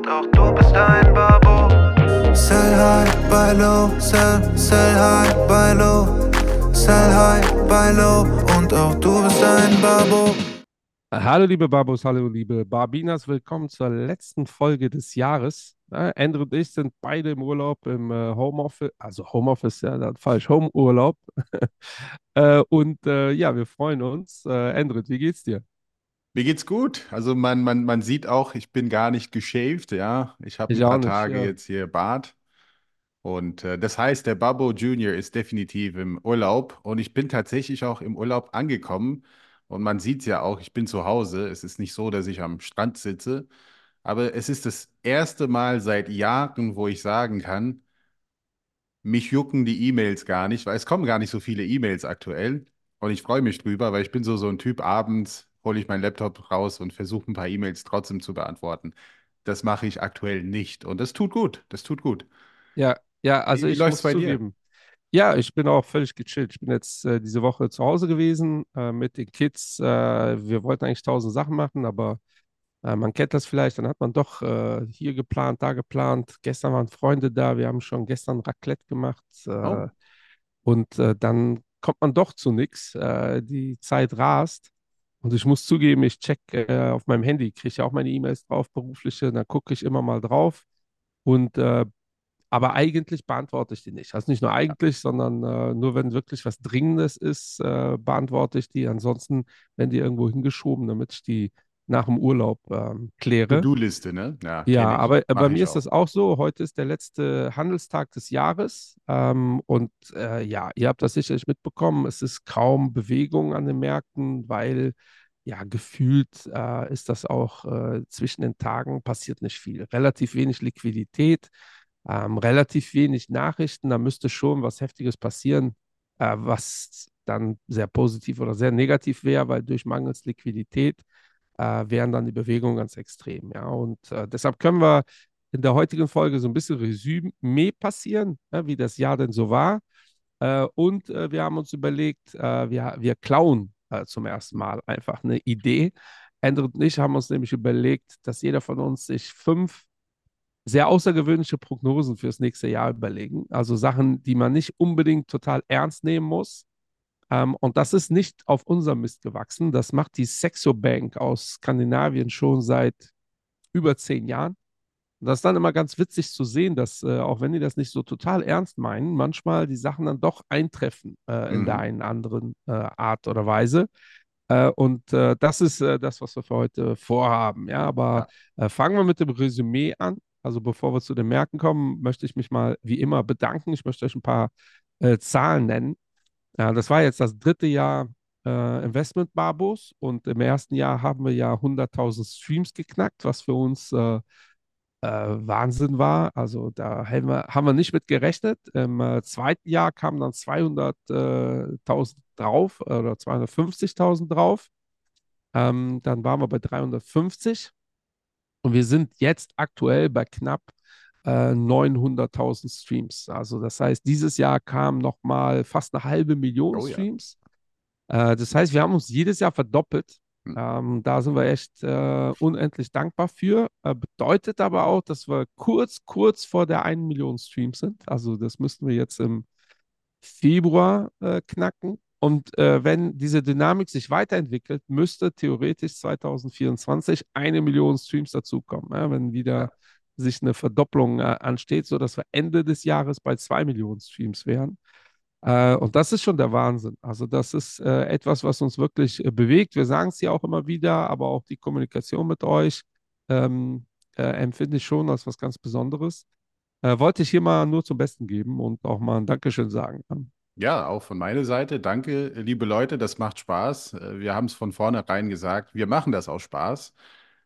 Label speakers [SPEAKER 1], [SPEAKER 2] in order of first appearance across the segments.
[SPEAKER 1] und auch du bist ein Babo. Sell high, buy low, sell, sell high, buy low. Sell high, buy low und auch du bist ein Babo.
[SPEAKER 2] Hallo liebe Babos, hallo liebe Barbinas, willkommen zur letzten Folge des Jahres. Ja, Andrew und ich sind beide im Urlaub im äh, Homeoffice, also Homeoffice, ja, das falsch, Homeurlaub. äh, und äh, ja, wir freuen uns. Äh, Andrew, wie geht's dir?
[SPEAKER 3] Mir geht's gut. Also man, man, man sieht auch, ich bin gar nicht geshaved, ja. Ich habe ein
[SPEAKER 2] Ich auch
[SPEAKER 3] paar
[SPEAKER 2] nicht,
[SPEAKER 3] Tage
[SPEAKER 2] ja.
[SPEAKER 3] jetzt hier Bart. Und äh, das heißt, der Babbo Junior ist definitiv im Urlaub. Und ich bin tatsächlich auch im Urlaub angekommen. Und man sieht es ja auch, ich bin zu Hause. Es ist nicht so, dass ich am Strand sitze. Aber es ist das erste Mal seit Jahren, wo ich sagen kann, mich jucken die E-Mails gar nicht, weil es kommen gar nicht so viele E-Mails aktuell. Und ich freue mich drüber, weil ich bin so, so ein Typ, abends hole ich meinen Laptop raus und versuche ein paar E-Mails trotzdem zu beantworten. Das mache ich aktuell nicht. Und das tut gut. Das tut gut.
[SPEAKER 2] Ja, ja, also
[SPEAKER 3] Wie,
[SPEAKER 2] ich
[SPEAKER 3] läuft's
[SPEAKER 2] muss
[SPEAKER 3] bei dir?
[SPEAKER 2] zugeben. Ja, ich bin auch völlig gechillt. Ich bin jetzt äh, diese Woche zu Hause gewesen äh, mit den Kids. Äh, wir wollten eigentlich tausend Sachen machen, aber äh, man kennt das vielleicht. Dann hat man doch äh, hier geplant, da geplant. Gestern waren Freunde da. Wir haben schon gestern Raclette gemacht. Äh,
[SPEAKER 3] Oh,
[SPEAKER 2] und dann kommt man doch zu nichts. Die Zeit rast. Und ich muss zugeben, ich check äh, auf meinem Handy, kriege ja auch meine E-Mails drauf, berufliche. Dann gucke ich immer mal drauf. Und äh, aber eigentlich beantworte ich die nicht. Also nicht nur eigentlich, sondern äh, nur wenn wirklich was Dringendes ist, äh, beantworte ich die. Ansonsten werden die irgendwo hingeschoben, damit ich die nach dem Urlaub ähm, kläre.
[SPEAKER 3] To-Do-Liste, ne? Ja,
[SPEAKER 2] Ja, aber äh, bei
[SPEAKER 3] Mache
[SPEAKER 2] mir ist das
[SPEAKER 3] auch.
[SPEAKER 2] auch so. Heute ist der letzte Handelstag des Jahres. Ähm, und äh, ja, ihr habt das sicherlich mitbekommen. Es ist kaum Bewegung an den Märkten, weil ja, gefühlt äh, ist das auch äh, zwischen den Tagen passiert nicht viel. Relativ wenig Liquidität, ähm, relativ wenig Nachrichten. Da müsste schon was Heftiges passieren, äh, was dann sehr positiv oder sehr negativ wäre, weil durch mangels Liquidität äh, wären dann die Bewegungen ganz extrem. Ja, und äh, deshalb können wir in der heutigen Folge so ein bisschen Resümee passieren, ja, wie das Jahr denn so war. Äh, und äh, wir haben uns überlegt, äh, wir, wir klauen äh, zum ersten Mal einfach eine Idee. Andrew und ich haben uns nämlich überlegt, dass jeder von uns sich fünf sehr außergewöhnliche Prognosen fürs nächste Jahr überlegen. Also Sachen, die man nicht unbedingt total ernst nehmen muss. Ähm, und das ist nicht auf unserem Mist gewachsen. Das macht die Saxo Bank aus Skandinavien schon seit über zehn Jahren. Und das ist dann immer ganz witzig zu sehen, dass, äh, auch wenn die das nicht so total ernst meinen, manchmal die Sachen dann doch eintreffen äh, in der
[SPEAKER 3] Mhm.
[SPEAKER 2] einen anderen äh, Art oder Weise. Äh, und äh, das ist äh, das, was wir für heute vorhaben. Ja, aber fangen wir mit dem Resümee an. Also bevor wir zu den Märkten kommen, möchte ich mich mal wie immer bedanken. Ich möchte euch ein paar Zahlen nennen. Ja, das war jetzt das dritte Jahr äh, Investment Barbos und im ersten Jahr haben wir ja 100.000 Streams geknackt, was für uns äh, äh, Wahnsinn war. Also da haben wir, haben wir nicht mit gerechnet. Im äh, zweiten Jahr kamen dann 200.000 drauf äh, oder 250.000 drauf. Ähm, dann waren wir bei 350 und wir sind jetzt aktuell bei knapp äh, 900.000 Streams. Also das heißt, dieses Jahr kamen nochmal fast eine halbe Million
[SPEAKER 3] Oh ja.
[SPEAKER 2] Streams. Äh, das heißt, wir haben uns jedes Jahr verdoppelt.
[SPEAKER 3] Hm.
[SPEAKER 2] Ähm, da sind wir echt äh, unendlich dankbar für. Äh, bedeutet aber auch, dass wir kurz, kurz vor der 1 Million Streams sind. Also das müssten wir jetzt im Februar äh, knacken. Und äh, wenn diese Dynamik sich weiterentwickelt, müsste theoretisch 2024 eine Million Streams dazukommen, ja, wenn wieder
[SPEAKER 3] Ja.
[SPEAKER 2] Sich eine Verdopplung äh, ansteht, sodass wir Ende des Jahres bei zwei Millionen Streams wären. Äh, und das ist schon der Wahnsinn. Also das ist äh, etwas, was uns wirklich äh, bewegt. Wir sagen es ja auch immer wieder, aber auch die Kommunikation mit euch ähm, äh, empfinde ich schon als was ganz Besonderes. Äh, wollte ich hier mal nur zum Besten geben und auch mal ein Dankeschön sagen.
[SPEAKER 3] Ja, auch von meiner Seite. Danke, liebe Leute, das macht Spaß. Wir haben es von vornherein gesagt, wir machen das aus Spaß.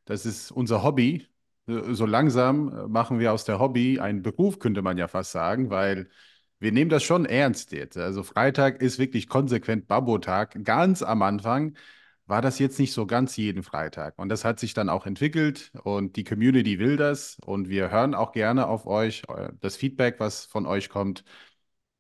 [SPEAKER 3] Das ist unser Hobby. Äh, So langsam äh, machen wir aus der Hobby einen Beruf, könnte man ja fast sagen, weil wir nehmen das schon ernst jetzt. Also Freitag ist wirklich konsequent Babbo-Tag. Ganz am Anfang war das jetzt nicht so ganz jeden Freitag. Und das hat sich dann auch entwickelt und die Community will das und wir hören auch gerne auf euch, eu- das Feedback, was von euch kommt.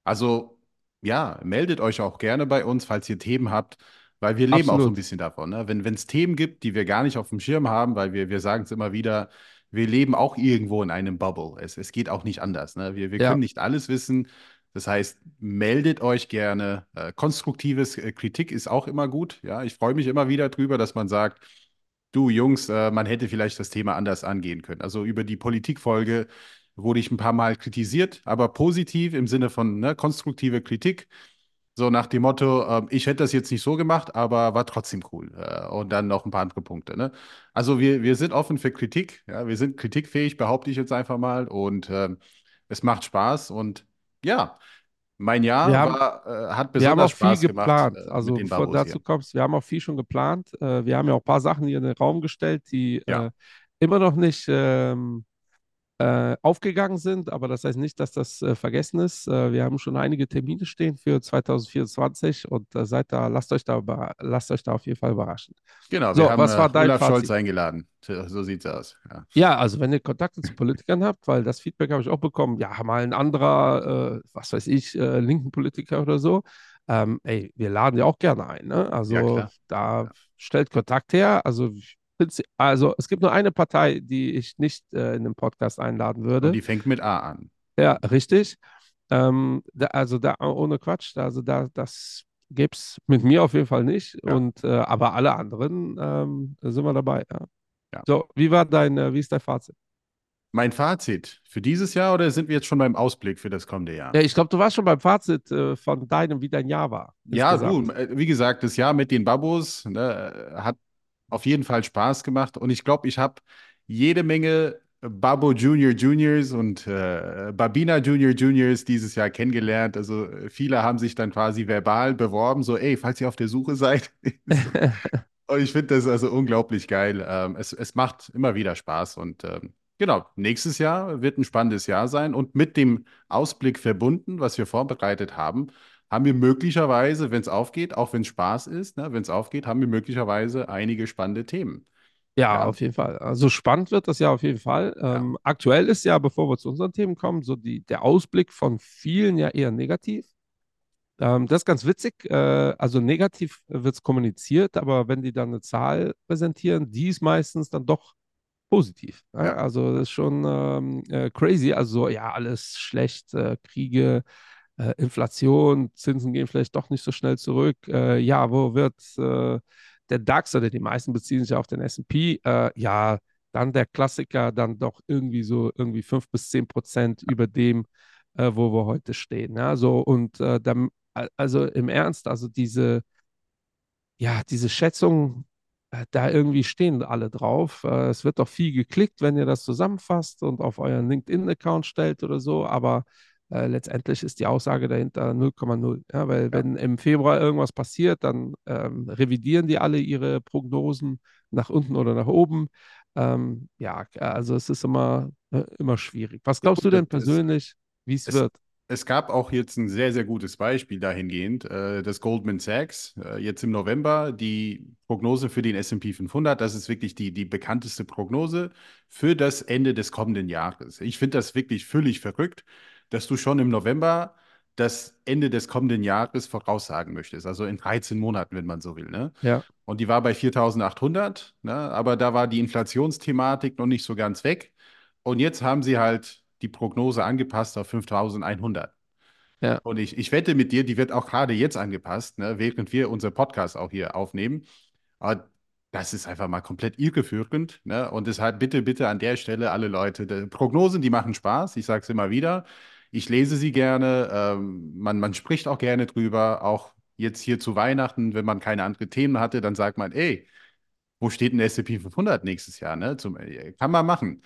[SPEAKER 3] Also ja, meldet euch auch gerne bei uns, falls ihr Themen habt, weil wir leben auch so ein
[SPEAKER 2] Absolut.
[SPEAKER 3] bisschen davon. Ne? Wenn es Themen gibt, die wir gar nicht auf dem Schirm haben, weil wir, wir sagen es immer wieder, wir leben auch irgendwo in einem Bubble. Es, es geht auch nicht anders. Ne? Wir, wir
[SPEAKER 2] Ja.
[SPEAKER 3] können nicht alles wissen. Das heißt, meldet euch gerne. Äh, konstruktives äh, Kritik ist auch immer gut. Ja, ich freue mich immer wieder drüber, dass man sagt, du Jungs, äh, man hätte vielleicht das Thema anders angehen können. Also über die Politikfolge wurde ich ein paar Mal kritisiert, aber positiv im Sinne von ne, konstruktive Kritik. So nach dem Motto, äh, ich hätte das jetzt nicht so gemacht, aber war trotzdem cool. Äh, und dann noch ein paar andere Punkte. Ne? Also wir, wir sind offen für Kritik. Ja? Wir sind kritikfähig, behaupte ich jetzt einfach mal. Und ähm, es macht Spaß. Und ja, mein Jahr
[SPEAKER 2] haben,
[SPEAKER 3] war, äh, hat
[SPEAKER 2] wir haben
[SPEAKER 3] besonders
[SPEAKER 2] auch viel
[SPEAKER 3] Spaß gemacht
[SPEAKER 2] geplant.
[SPEAKER 3] äh,
[SPEAKER 2] Also bevor dazu
[SPEAKER 3] hier.
[SPEAKER 2] kommst, wir haben auch viel schon geplant. Äh, wir haben ja auch ein paar Sachen hier in den Raum gestellt, die
[SPEAKER 3] Ja,
[SPEAKER 2] äh, immer noch nicht ähm, äh, aufgegangen sind, aber das heißt nicht, dass das äh, vergessen ist. Äh, wir haben schon einige Termine stehen für 2024 und äh, seid da, lasst euch da, lasst euch da auf jeden Fall überraschen.
[SPEAKER 3] genau. Wir
[SPEAKER 2] So,
[SPEAKER 3] haben
[SPEAKER 2] was
[SPEAKER 3] äh,
[SPEAKER 2] war dein
[SPEAKER 3] Olaf Scholz
[SPEAKER 2] Fazit?
[SPEAKER 3] eingeladen. So so sieht's aus. Ja.
[SPEAKER 2] Ja, also wenn ihr Kontakte zu Politikern habt, weil das Feedback habe ich auch bekommen, ja, mal ein anderer, was weiß ich, linken Politiker oder so, ähm, ey, wir laden ja auch gerne ein, ne?
[SPEAKER 3] Ja,
[SPEAKER 2] Also
[SPEAKER 3] klar.
[SPEAKER 2] da
[SPEAKER 3] Ja.
[SPEAKER 2] stellt Kontakt her. Also, ich also es gibt nur eine Partei, die ich nicht äh, in den Podcast einladen
[SPEAKER 3] Und
[SPEAKER 2] würde.
[SPEAKER 3] die fängt mit A an.
[SPEAKER 2] Ja, richtig. Ähm, da, also da ohne Quatsch, also da das gibt es mit mir auf jeden Fall nicht.
[SPEAKER 3] Ja.
[SPEAKER 2] Und äh, aber alle anderen ähm, sind wir dabei. Ja.
[SPEAKER 3] Ja.
[SPEAKER 2] So, wie war dein, äh, wie ist dein Fazit?
[SPEAKER 3] Mein Fazit für dieses Jahr oder sind wir jetzt schon beim Ausblick für das kommende Jahr?
[SPEAKER 2] Ja, ich glaube, du warst schon beim Fazit äh, von deinem, wie dein Jahr war.
[SPEAKER 3] Ja, du, äh, wie gesagt, das Jahr mit den Babos ne, hat auf jeden Fall Spaß gemacht und ich glaube, ich habe jede Menge Babo Junior Juniors und äh, Babina Junior Juniors dieses Jahr kennengelernt. Also äh, viele haben sich dann quasi verbal beworben, so, ey, falls ihr auf der Suche seid. Und ich finde das also unglaublich geil. Ähm, es, es macht immer wieder Spaß und ähm, genau, nächstes Jahr wird ein spannendes Jahr sein und mit dem Ausblick verbunden, was wir vorbereitet haben, haben wir möglicherweise, wenn es aufgeht, auch wenn es Spaß ist, ne, wenn es aufgeht, haben wir möglicherweise einige spannende Themen.
[SPEAKER 2] Ja,
[SPEAKER 3] Ja.
[SPEAKER 2] auf jeden Fall. Also spannend wird das ja auf jeden Fall. Ähm, aktuell ist ja, bevor wir zu unseren Themen kommen, so die, der Ausblick von vielen ja eher negativ. Ähm, das ist ganz witzig. Äh, also negativ wird es kommuniziert, aber wenn die dann eine Zahl präsentieren, die ist meistens dann doch positiv. Ja?
[SPEAKER 3] Ja.
[SPEAKER 2] Also das ist schon ähm, äh, crazy. Also ja, alles schlecht, äh, Kriege, äh, Inflation, Zinsen gehen vielleicht doch nicht so schnell zurück. Äh, ja, wo wird äh, der DAX oder die meisten beziehen sich auf den S&P? Äh, ja, dann der Klassiker, dann doch irgendwie so irgendwie 5 bis 10 Prozent über dem, äh, wo wir heute stehen. Ja, so und äh, dann, also im Ernst, also diese, ja, diese Schätzung, da irgendwie stehen alle drauf. Es wird doch viel geklickt, wenn ihr das zusammenfasst und auf euren LinkedIn-Account stellt oder so, aber äh, letztendlich ist die Aussage dahinter 0,0. Ja, weil
[SPEAKER 3] Ja.
[SPEAKER 2] wenn im Februar irgendwas passiert, dann ähm, revidieren die alle ihre Prognosen nach unten oder nach oben. Ähm, ja, also es ist immer, äh, immer schwierig. Was glaubst du denn persönlich, wie es
[SPEAKER 3] es-
[SPEAKER 2] wird?
[SPEAKER 3] Es gab auch jetzt ein sehr, sehr gutes Beispiel dahingehend, äh, das Goldman Sachs, äh, jetzt im November, die Prognose für den S&P 500, das ist wirklich die, die bekannteste Prognose für das Ende des kommenden Jahres. Ich finde das wirklich völlig verrückt, dass du schon im November das Ende des kommenden Jahres voraussagen möchtest, also in 13 Monaten, wenn man so will. Ne?
[SPEAKER 2] Ja,
[SPEAKER 3] Und die war bei 4.800, ne? aber da war die Inflationsthematik noch nicht so ganz weg. Und jetzt haben sie halt die Prognose angepasst auf 5.100.
[SPEAKER 2] ja,
[SPEAKER 3] Und ich, ich wette mit dir, die wird auch gerade jetzt angepasst, ne? während wir unser Podcast auch hier aufnehmen. Aber das ist einfach mal komplett irreführend. Ne? Und deshalb bitte, bitte an der Stelle alle Leute, die Prognosen, die machen Spaß. Ich sage es immer wieder. Ich lese sie gerne. Ähm, man, man spricht auch gerne drüber. Auch jetzt hier zu Weihnachten, wenn man keine anderen Themen hatte, dann sagt man, ey, wo steht ein S&P 500 nächstes Jahr? Ne? Zum, kann man machen.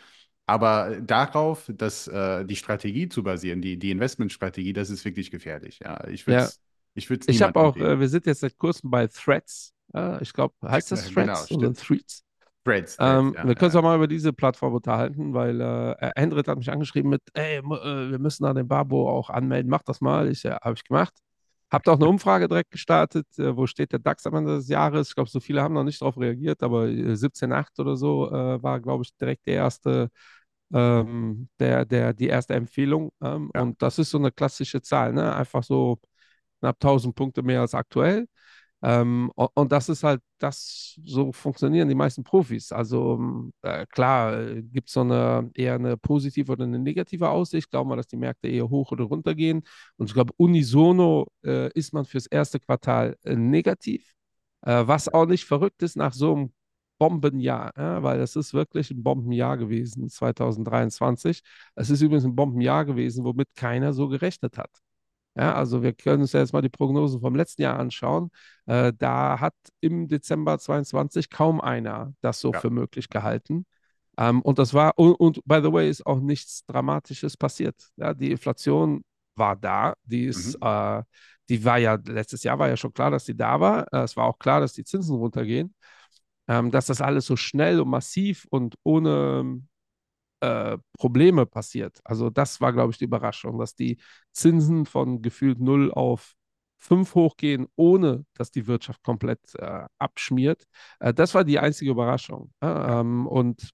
[SPEAKER 3] Aber darauf, dass äh, die Strategie zu basieren, die, die Investmentstrategie, das ist wirklich gefährlich. Ja, ich würde es ich
[SPEAKER 2] Ich habe auch, äh, wir sind jetzt seit kurzem bei Threads. Äh, ich glaube, heißt das
[SPEAKER 3] Ja, genau,
[SPEAKER 2] Threads oder
[SPEAKER 3] stimmt.
[SPEAKER 2] Threads?
[SPEAKER 3] Threads, Threads,
[SPEAKER 2] Ähm,
[SPEAKER 3] ja,
[SPEAKER 2] wir können uns
[SPEAKER 3] ja.
[SPEAKER 2] auch mal über diese Plattform unterhalten, weil äh, Hendrik hat mich angeschrieben mit, ey, äh, wir müssen da den Babo auch anmelden, mach das mal. Ich, ja, habe ich gemacht. Habt auch eine Umfrage direkt gestartet, äh, wo steht der DAX am Ende des Jahres. Ich glaube, so viele haben noch nicht darauf reagiert, aber äh, 17,8 oder so äh, war, glaube ich, direkt der erste, ähm, der, der, die erste Empfehlung. Ähm,
[SPEAKER 3] Ja.
[SPEAKER 2] Und das ist so eine klassische Zahl, ne? Einfach so knapp 1000 Punkte mehr als aktuell. Ähm, und, und das ist halt, das, so funktionieren die meisten Profis. Also ähm, äh, klar, äh, gibt es so eine eher eine positive oder eine negative Aussicht. Glauben wir, dass die Märkte eher hoch oder runter gehen. Und ich glaube, unisono äh, ist man fürs erste Quartal äh, negativ. Äh, was auch nicht verrückt ist nach so einem Bombenjahr, ja, weil das ist wirklich ein Bombenjahr gewesen, 2023. Es ist übrigens ein Bombenjahr gewesen, womit keiner so gerechnet hat. Ja, also wir können uns ja jetzt mal die Prognosen vom letzten Jahr anschauen. Äh, da hat im Dezember 22 kaum einer das so
[SPEAKER 3] Ja.
[SPEAKER 2] für möglich gehalten. Ähm, und das war, und, und by the way, ist auch nichts Dramatisches passiert. Ja, die Inflation war da, die ist,
[SPEAKER 3] Mhm.
[SPEAKER 2] äh, die war ja, letztes Jahr war ja schon klar, dass die da war. Äh, es war auch klar, dass die Zinsen runtergehen. Ähm, dass das alles so schnell und massiv und ohne äh, Probleme passiert. Also das war, glaube ich, die Überraschung, dass die Zinsen von gefühlt 0 auf 5 hochgehen, ohne dass die Wirtschaft komplett äh, abschmiert. Äh, das war die einzige Überraschung.
[SPEAKER 3] Ja.
[SPEAKER 2] Ähm, und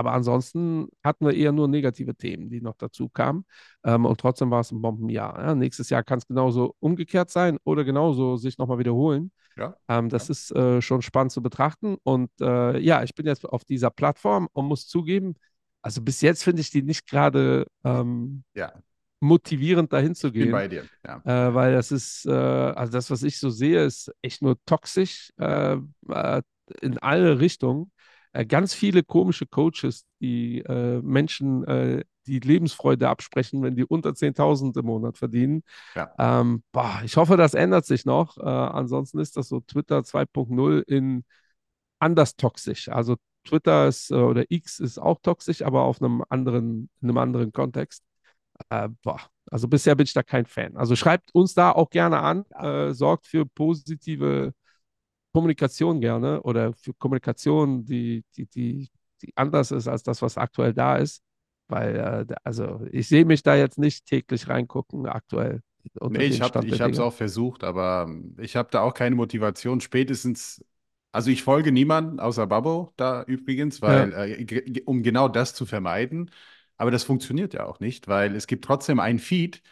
[SPEAKER 2] aber ansonsten hatten wir eher nur negative Themen, die noch dazu kamen. Ähm, und trotzdem war es ein Bombenjahr. Ja, nächstes Jahr kann es genauso umgekehrt sein oder genauso sich nochmal wiederholen.
[SPEAKER 3] Ja.
[SPEAKER 2] Ähm, das ist äh, schon spannend zu betrachten. Und äh, ja, ich bin jetzt auf dieser Plattform und muss zugeben, also bis jetzt finde ich die nicht gerade ähm,
[SPEAKER 3] Ja.
[SPEAKER 2] motivierend, dahin zu
[SPEAKER 3] Bin
[SPEAKER 2] gehen.
[SPEAKER 3] bei dir. Ja.
[SPEAKER 2] Äh, weil das ist, äh, also das, was ich so sehe, ist echt nur toxisch äh, äh, in alle Richtungen. Äh, ganz viele komische Coaches, die äh, Menschen die Lebensfreude absprechen, wenn die unter 10.000 im Monat verdienen.
[SPEAKER 3] Ja.
[SPEAKER 2] Ähm, boah, ich hoffe, das ändert sich noch. Ansonsten ist das so Twitter 2.0 in anders toxisch. Also Twitter ist, äh, oder X ist auch toxisch, aber auf einem anderen, in einem anderen Kontext. Äh, boah, also bisher bin ich da kein Fan. Also schreibt uns da auch gerne an, äh, sorgt für positive Kommunikation gerne oder für Kommunikation, die, die, die, die anders ist als das, was aktuell da ist. Weil, äh, also ich sehe mich da jetzt nicht täglich reingucken, aktuell.
[SPEAKER 3] Nee, ich habe es auch versucht, aber ähm, ich habe da auch keine Motivation. Spätestens, also ich folge niemanden außer Babbo da übrigens, weil äh, ge- ge- um genau das zu vermeiden. Aber das funktioniert ja auch nicht, weil es gibt trotzdem ein Feed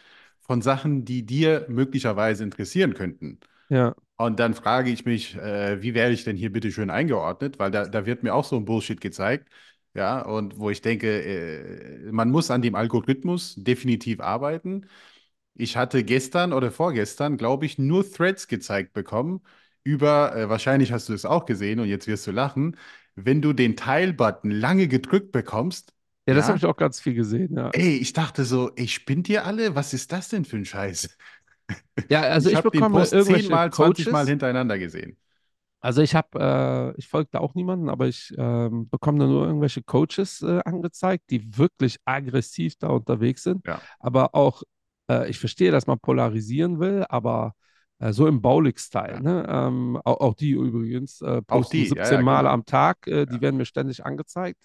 [SPEAKER 3] von Sachen, die dir möglicherweise interessieren könnten.
[SPEAKER 2] Ja,
[SPEAKER 3] Und dann frage ich mich, äh, wie werde ich denn hier bitte schön eingeordnet? Weil da, da wird mir auch so ein Bullshit gezeigt. Ja, und wo ich denke, äh, man muss an dem Algorithmus definitiv arbeiten. Ich hatte gestern oder vorgestern, glaube ich, nur Threads gezeigt bekommen über, äh, wahrscheinlich hast du es auch gesehen und jetzt wirst du lachen, wenn du den Teil-Button lange gedrückt bekommst,
[SPEAKER 2] ja, das
[SPEAKER 3] ja,
[SPEAKER 2] habe ich auch ganz viel gesehen, ja.
[SPEAKER 3] ey, ich dachte so, ey, spinnt ihr alle? Was ist das denn für ein Scheiß?
[SPEAKER 2] Ja, also
[SPEAKER 3] Ich
[SPEAKER 2] ich
[SPEAKER 3] habe den Post zehnmal, 20 Mal
[SPEAKER 2] Coaches.
[SPEAKER 3] hintereinander gesehen.
[SPEAKER 2] Also ich habe, äh, ich folge da auch niemanden, aber ich ähm, bekomme da nur irgendwelche Coaches äh, angezeigt, die wirklich aggressiv da unterwegs sind.
[SPEAKER 3] Ja.
[SPEAKER 2] Aber auch, äh, ich verstehe, dass man polarisieren will, aber so im Baulig-Style.
[SPEAKER 3] Ja.
[SPEAKER 2] Ne? Ähm, auch, auch die übrigens äh, posten
[SPEAKER 3] die, ja,
[SPEAKER 2] 17
[SPEAKER 3] ja,
[SPEAKER 2] Mal
[SPEAKER 3] genau.
[SPEAKER 2] am Tag, äh, die
[SPEAKER 3] Ja.
[SPEAKER 2] werden mir ständig angezeigt,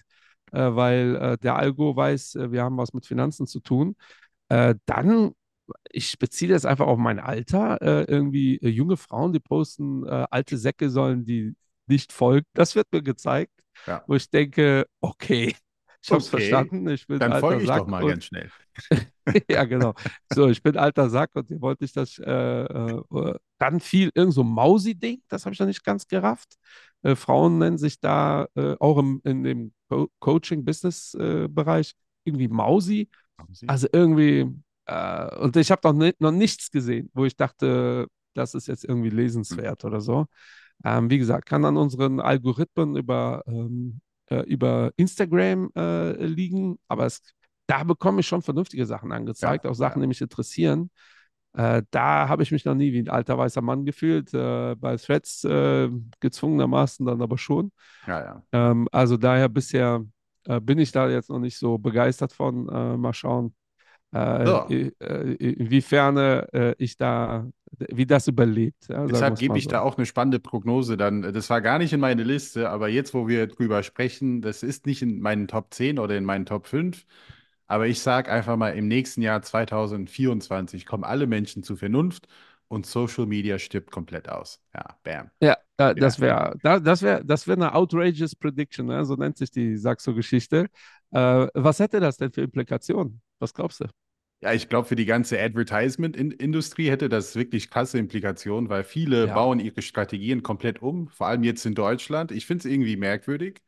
[SPEAKER 2] äh, weil äh, der Algo weiß, äh, wir haben was mit Finanzen zu tun. Äh, dann ich beziehe das einfach auf mein Alter. Äh, irgendwie äh, junge Frauen, die posten, äh, alte Säcke sollen die nicht folgen. Das wird mir gezeigt,
[SPEAKER 3] Ja.
[SPEAKER 2] wo ich denke, okay, ich habe es
[SPEAKER 3] Okay,
[SPEAKER 2] verstanden. Ich bin
[SPEAKER 3] Dann folge ich
[SPEAKER 2] Sack
[SPEAKER 3] doch mal ganz schnell.
[SPEAKER 2] ja, genau. So, ich bin alter Sack und ihr wollt nicht das. Äh, äh, dann viel irgend so Mausi-Ding, das habe ich noch nicht ganz gerafft. Äh, Frauen nennen sich da äh, auch im, in dem Co Coaching-Business-Bereich irgendwie Mausi. Also irgendwie, äh, und ich habe noch, ni noch nichts gesehen, wo ich dachte, das ist jetzt irgendwie lesenswert oder so. Ähm, wie gesagt, kann an unseren Algorithmen über, ähm, äh, über Instagram äh, liegen, aber es, da bekomme ich schon vernünftige Sachen angezeigt,
[SPEAKER 3] Ja,
[SPEAKER 2] auch Sachen,
[SPEAKER 3] ja.
[SPEAKER 2] die mich interessieren. Äh, da habe ich mich noch nie wie ein alter weißer Mann gefühlt. Äh, bei Threads äh, gezwungenermaßen dann aber schon.
[SPEAKER 3] Ja.
[SPEAKER 2] Ähm, also daher bisher äh, bin ich da jetzt noch nicht so begeistert von. Äh, mal schauen, äh,
[SPEAKER 3] So.
[SPEAKER 2] inwiefern ich da, wie das überlebt. Ja,
[SPEAKER 3] Deshalb gebe ich
[SPEAKER 2] so.
[SPEAKER 3] da auch eine spannende Prognose dann. Das war gar nicht in meine Liste, aber jetzt, wo wir drüber sprechen, das ist nicht in meinen Top 10 oder in meinen Top 5. Aber ich sage einfach mal, im nächsten Jahr 2024 kommen alle Menschen zur Vernunft und Social Media stirbt komplett aus. Ja, bam.
[SPEAKER 2] Ja, äh, das wäre da, das wär, das wär eine outrageous Prediction, ne? so nennt sich die Saxo-Geschichte. Äh, was hätte das denn für Implikationen? Was glaubst du?
[SPEAKER 3] Ja, ich glaube, für die ganze Advertisement-Industrie hätte das wirklich krasse Implikationen, weil viele
[SPEAKER 2] Ja,
[SPEAKER 3] bauen ihre Strategien komplett um, vor allem jetzt in Deutschland. Ich finde es irgendwie merkwürdig.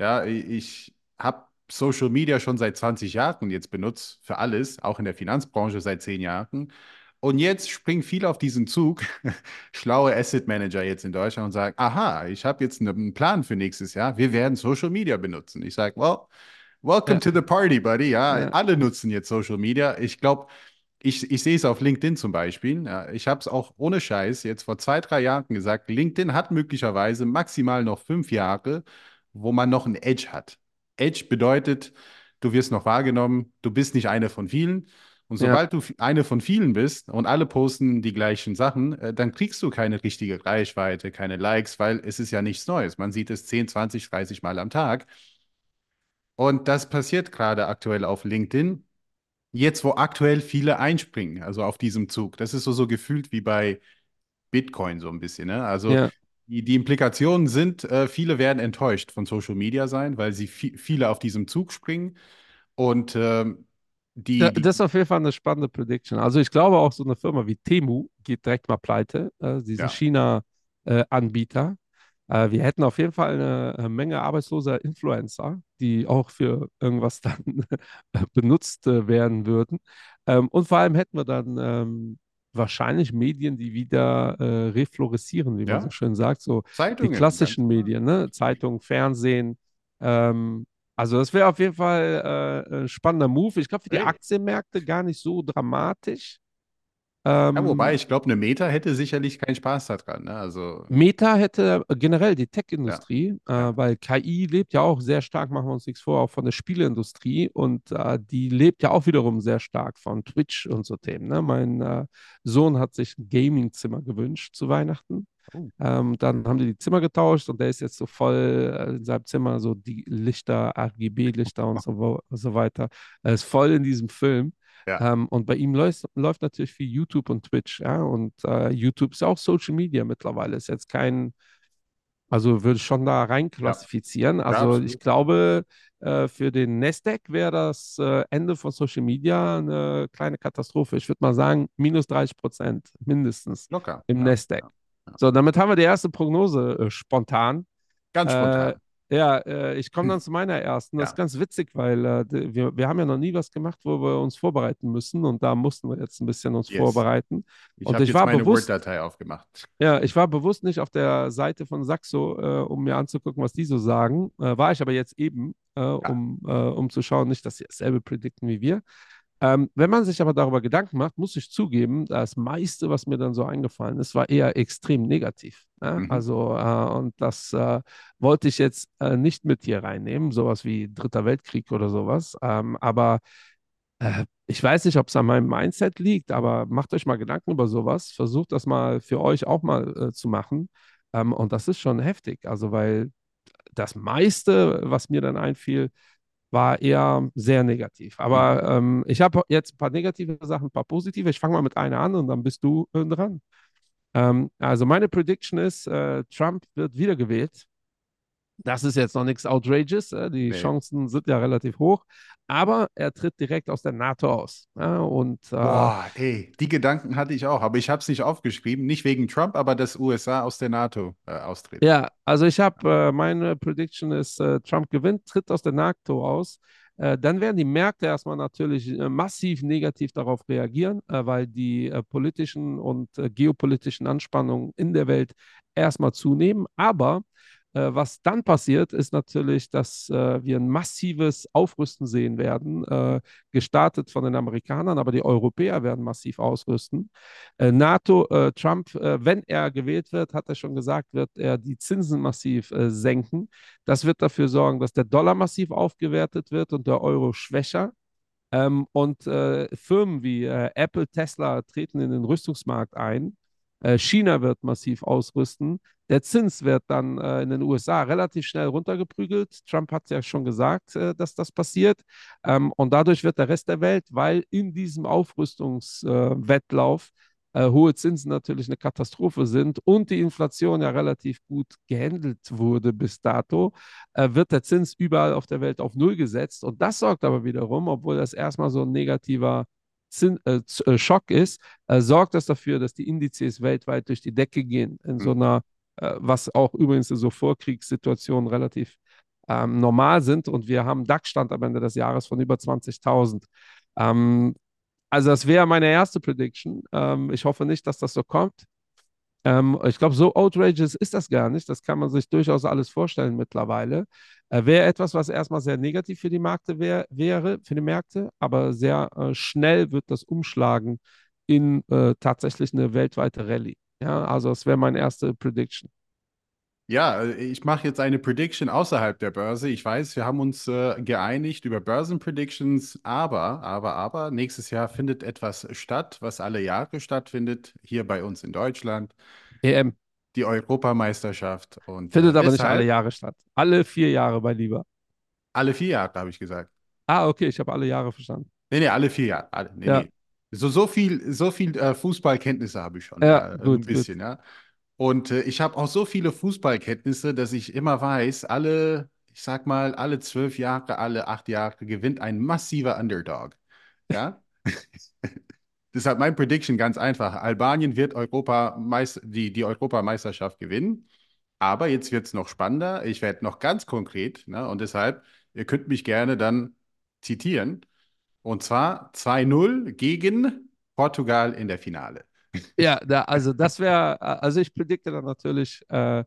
[SPEAKER 3] Ja, ich habe Social Media schon seit 20 Jahren jetzt benutzt, für alles, auch in der Finanzbranche seit 10 Jahren. Und jetzt springen viele auf diesen Zug, schlaue Asset Manager jetzt in Deutschland und sagen, aha, ich habe jetzt einen Plan für nächstes Jahr, wir werden Social Media benutzen. Ich sage, well, welcome
[SPEAKER 2] ja,
[SPEAKER 3] to the party, buddy. Ja,
[SPEAKER 2] ja,
[SPEAKER 3] alle nutzen jetzt Social Media. Ich glaube, ich, ich sehe es auf LinkedIn zum Beispiel. Ja, ich habe es auch ohne Scheiß jetzt vor zwei, drei Jahren gesagt, LinkedIn hat möglicherweise maximal noch fünf Jahre, wo man noch ein Edge hat. Edge bedeutet, du wirst noch wahrgenommen, du bist nicht eine von vielen. Und
[SPEAKER 2] ja.
[SPEAKER 3] sobald du eine von vielen bist und alle posten die gleichen Sachen, äh, dann kriegst du keine richtige Reichweite, keine Likes, weil es ist ja nichts Neues. Man sieht es 10, 20, 30 Mal am Tag. Und das passiert gerade aktuell auf LinkedIn. Jetzt, wo aktuell viele einspringen, also auf diesem Zug. Das ist so, so gefühlt wie bei Bitcoin so ein bisschen. Ne? Also
[SPEAKER 2] ja.
[SPEAKER 3] Die, die Implikationen sind, äh, viele werden enttäuscht von Social Media sein, weil sie vi- viele auf diesem Zug springen. Und ähm,
[SPEAKER 2] Da-
[SPEAKER 3] die,
[SPEAKER 2] Das ist
[SPEAKER 3] die,
[SPEAKER 2] auf jeden Fall eine spannende Prediction. Also ich glaube auch so eine Firma wie Temu geht direkt mal pleite, äh, diese
[SPEAKER 3] ja,
[SPEAKER 2] China-Anbieter. Äh, wir hätten auf jeden Fall eine, äh, Menge arbeitsloser Influencer, die auch für irgendwas dann benutzt äh, werden würden. Ähm, und vor allem hätten wir dann ähm, wahrscheinlich Medien, die wieder äh, reflorissieren, wie man so
[SPEAKER 3] ja,
[SPEAKER 2] schön sagt, so die
[SPEAKER 3] Zeitungen, ganz
[SPEAKER 2] klassischen. Medien, ne? Zeitung, Fernsehen. Ähm, also das wäre auf jeden Fall äh, ein spannender Move. Ich glaube, für die. Aktienmärkte gar nicht so dramatisch.
[SPEAKER 3] Ja, wobei,
[SPEAKER 2] Ähm,
[SPEAKER 3] ich glaube, eine Meta hätte sicherlich keinen Spaß daran. Ne? Also,
[SPEAKER 2] Meta hätte generell die
[SPEAKER 3] ja,
[SPEAKER 2] Tech-Industrie, äh,
[SPEAKER 3] ja.
[SPEAKER 2] weil KI lebt ja auch sehr stark, machen wir uns nichts vor, auch von der Spieleindustrie und äh, die lebt ja auch wiederum sehr stark von Twitch und so Themen. Ne? Mein äh, Sohn hat sich ein Gaming-Zimmer gewünscht zu Weihnachten.
[SPEAKER 3] Oh.
[SPEAKER 2] Ähm, dann haben die die Zimmer getauscht und der ist jetzt so voll äh, in seinem Zimmer, so die Lichter, RGB-Lichter und so, so weiter. Er ist voll in diesem Film.
[SPEAKER 3] Ja,
[SPEAKER 2] Ähm, und bei ihm läuft, läuft natürlich viel YouTube und Twitch, ja. Und äh, YouTube ist auch Social Media mittlerweile. Ist jetzt kein, also würde ich schon da reinklassifizieren.
[SPEAKER 3] ja,
[SPEAKER 2] Also ich glaube, äh, für den Nasdaq wäre das äh, Ende von Social Media eine kleine Katastrophe. Ich würde mal sagen, minus 30 Prozent mindestens
[SPEAKER 3] Locker.
[SPEAKER 2] im Nasdaq. So, damit haben wir die erste Prognose äh, spontan.
[SPEAKER 3] Ganz
[SPEAKER 2] Äh,
[SPEAKER 3] spontan.
[SPEAKER 2] Ja, äh, ich komme dann zu meiner ersten. Das ist
[SPEAKER 3] Ja,
[SPEAKER 2] ganz witzig, weil äh, wir, wir haben ja noch nie was gemacht, wo wir uns vorbereiten müssen und da mussten wir jetzt ein bisschen uns
[SPEAKER 3] yes.
[SPEAKER 2] vorbereiten.
[SPEAKER 3] Ich
[SPEAKER 2] Und
[SPEAKER 3] habe
[SPEAKER 2] ich
[SPEAKER 3] jetzt
[SPEAKER 2] war
[SPEAKER 3] meine
[SPEAKER 2] bewusst,
[SPEAKER 3] Word-Datei aufgemacht.
[SPEAKER 2] ja, ich war bewusst nicht auf der Seite von Saxo, äh, um mir anzugucken, was die so sagen. Äh, war ich aber jetzt eben, äh,
[SPEAKER 3] Ja.
[SPEAKER 2] um, äh, um zu schauen, nicht, dass sie dasselbe predikten wie wir. Ähm, wenn man sich aber darüber Gedanken macht, muss ich zugeben, das meiste, was mir dann so eingefallen ist, war eher extrem negativ. Ne?
[SPEAKER 3] Mhm.
[SPEAKER 2] Also, äh, und das äh, wollte ich jetzt äh, nicht mit hier reinnehmen, sowas wie Dritter Weltkrieg oder sowas. Ähm, aber äh, ich weiß nicht, ob es an meinem Mindset liegt, aber macht euch mal Gedanken über sowas. Versucht das mal für euch auch mal äh, zu machen. Ähm, und das ist schon heftig. Also, weil das meiste, was mir dann einfiel, war eher sehr negativ. Aber
[SPEAKER 3] Mhm.
[SPEAKER 2] ähm, ich habe jetzt ein paar negative Sachen, ein paar positive. Ich fange mal mit einer an und dann bist du äh, dran. Ähm, also meine Prediction ist, äh, Trump wird wiedergewählt. Das ist jetzt noch nichts outrageous. Äh, die
[SPEAKER 3] Nee.
[SPEAKER 2] Chancen sind ja relativ hoch. Aber er tritt direkt aus der NATO aus. Ja, und äh,
[SPEAKER 3] Boah, ey, die Gedanken hatte ich auch, aber ich habe es nicht aufgeschrieben. Nicht wegen Trump, aber dass USA aus der NATO äh, austritt.
[SPEAKER 2] Ja, also ich habe, äh, meine Prediction ist, äh, Trump gewinnt, tritt aus der NATO aus. Äh, dann werden die Märkte erstmal natürlich äh, massiv negativ darauf reagieren, weil die politischen und geopolitischen Anspannungen in der Welt erstmal zunehmen. Aber äh, was dann passiert, ist natürlich, dass äh, wir ein massives Aufrüsten sehen werden, äh, gestartet von den Amerikanern, aber die Europäer werden massiv ausrüsten. Äh, NATO, äh, Trump, äh, wenn er gewählt wird, hat er schon gesagt, wird er die Zinsen massiv senken. Das wird dafür sorgen, dass der Dollar massiv aufgewertet wird und der Euro schwächer. Ähm, und Firmen wie Apple, Tesla treten in den Rüstungsmarkt ein. Äh, China wird massiv ausrüsten. Der Zins wird dann äh, in den USA relativ schnell runtergeprügelt. Trump hat ja schon gesagt, äh, dass das passiert. Ähm, und dadurch wird der Rest der Welt, weil in diesem Aufrüstungswettlauf äh, hohe Zinsen natürlich eine Katastrophe sind und die Inflation ja relativ gut gehandelt wurde bis dato, äh, wird der Zins überall auf der Welt auf Null gesetzt. Und das sorgt aber wiederum, obwohl das erstmal so ein negativer Zin, äh, äh, Schock ist, äh, sorgt das dafür, dass die Indizes weltweit durch die Decke gehen. In so
[SPEAKER 3] Mhm.
[SPEAKER 2] einer, äh, was auch übrigens in so Vorkriegssituationen relativ ähm, normal sind. Und wir haben einen DAX-Stand am Ende des Jahres von über 20.000. Ähm, also das wäre meine erste Prediction. Ähm, ich hoffe nicht, dass das so kommt. Ähm, ich glaube, so outrageous ist das gar nicht. Das kann man sich durchaus alles vorstellen mittlerweile. Äh, wäre etwas, was erstmal sehr negativ für die Märkte wär, wäre, für die Märkte, aber sehr äh, schnell wird das umschlagen in äh, tatsächlich eine weltweite Rallye. Ja, also das wäre meine erste Prediction.
[SPEAKER 3] Ja, äh, ich mache jetzt eine Prediction außerhalb der Börse. Ich weiß, wir haben uns äh, geeinigt über Börsenpredictions, aber, aber, aber, nächstes Jahr findet etwas statt, was alle Jahre stattfindet, hier bei uns in Deutschland,
[SPEAKER 2] EM
[SPEAKER 3] die Europameisterschaft. Und äh,
[SPEAKER 2] findet aber nicht alle
[SPEAKER 3] deshalb,
[SPEAKER 2] Jahre statt. Alle vier Jahre, mein Lieber.
[SPEAKER 3] alle vier Jahre, habe ich gesagt.
[SPEAKER 2] Ah, okay, ich habe alle Jahre verstanden.
[SPEAKER 3] Nee, nee, alle vier Jahre. Alle, nee,
[SPEAKER 2] Ja,
[SPEAKER 3] nee. So, so viel, so viel äh, Fußballkenntnisse habe ich schon,
[SPEAKER 2] ja,
[SPEAKER 3] ja, ein
[SPEAKER 2] gut, gut.
[SPEAKER 3] bisschen, ja. Und äh, ich habe auch so viele Fußballkenntnisse, dass ich immer weiß, alle, ich sag mal, alle zwölf Jahre, alle acht Jahre gewinnt ein massiver Underdog. Ja? Deshalb mein Prediction ganz einfach. Albanien wird Europameist die, die Europameisterschaft gewinnen. Aber jetzt wird es noch spannender. Ich werde noch ganz konkret. Ne? Und deshalb, ihr könnt mich gerne dann zitieren. Und zwar 2-0 gegen Portugal in der Finale.
[SPEAKER 2] Ja, da, also das wäre, also ich predikte dann natürlich, äh,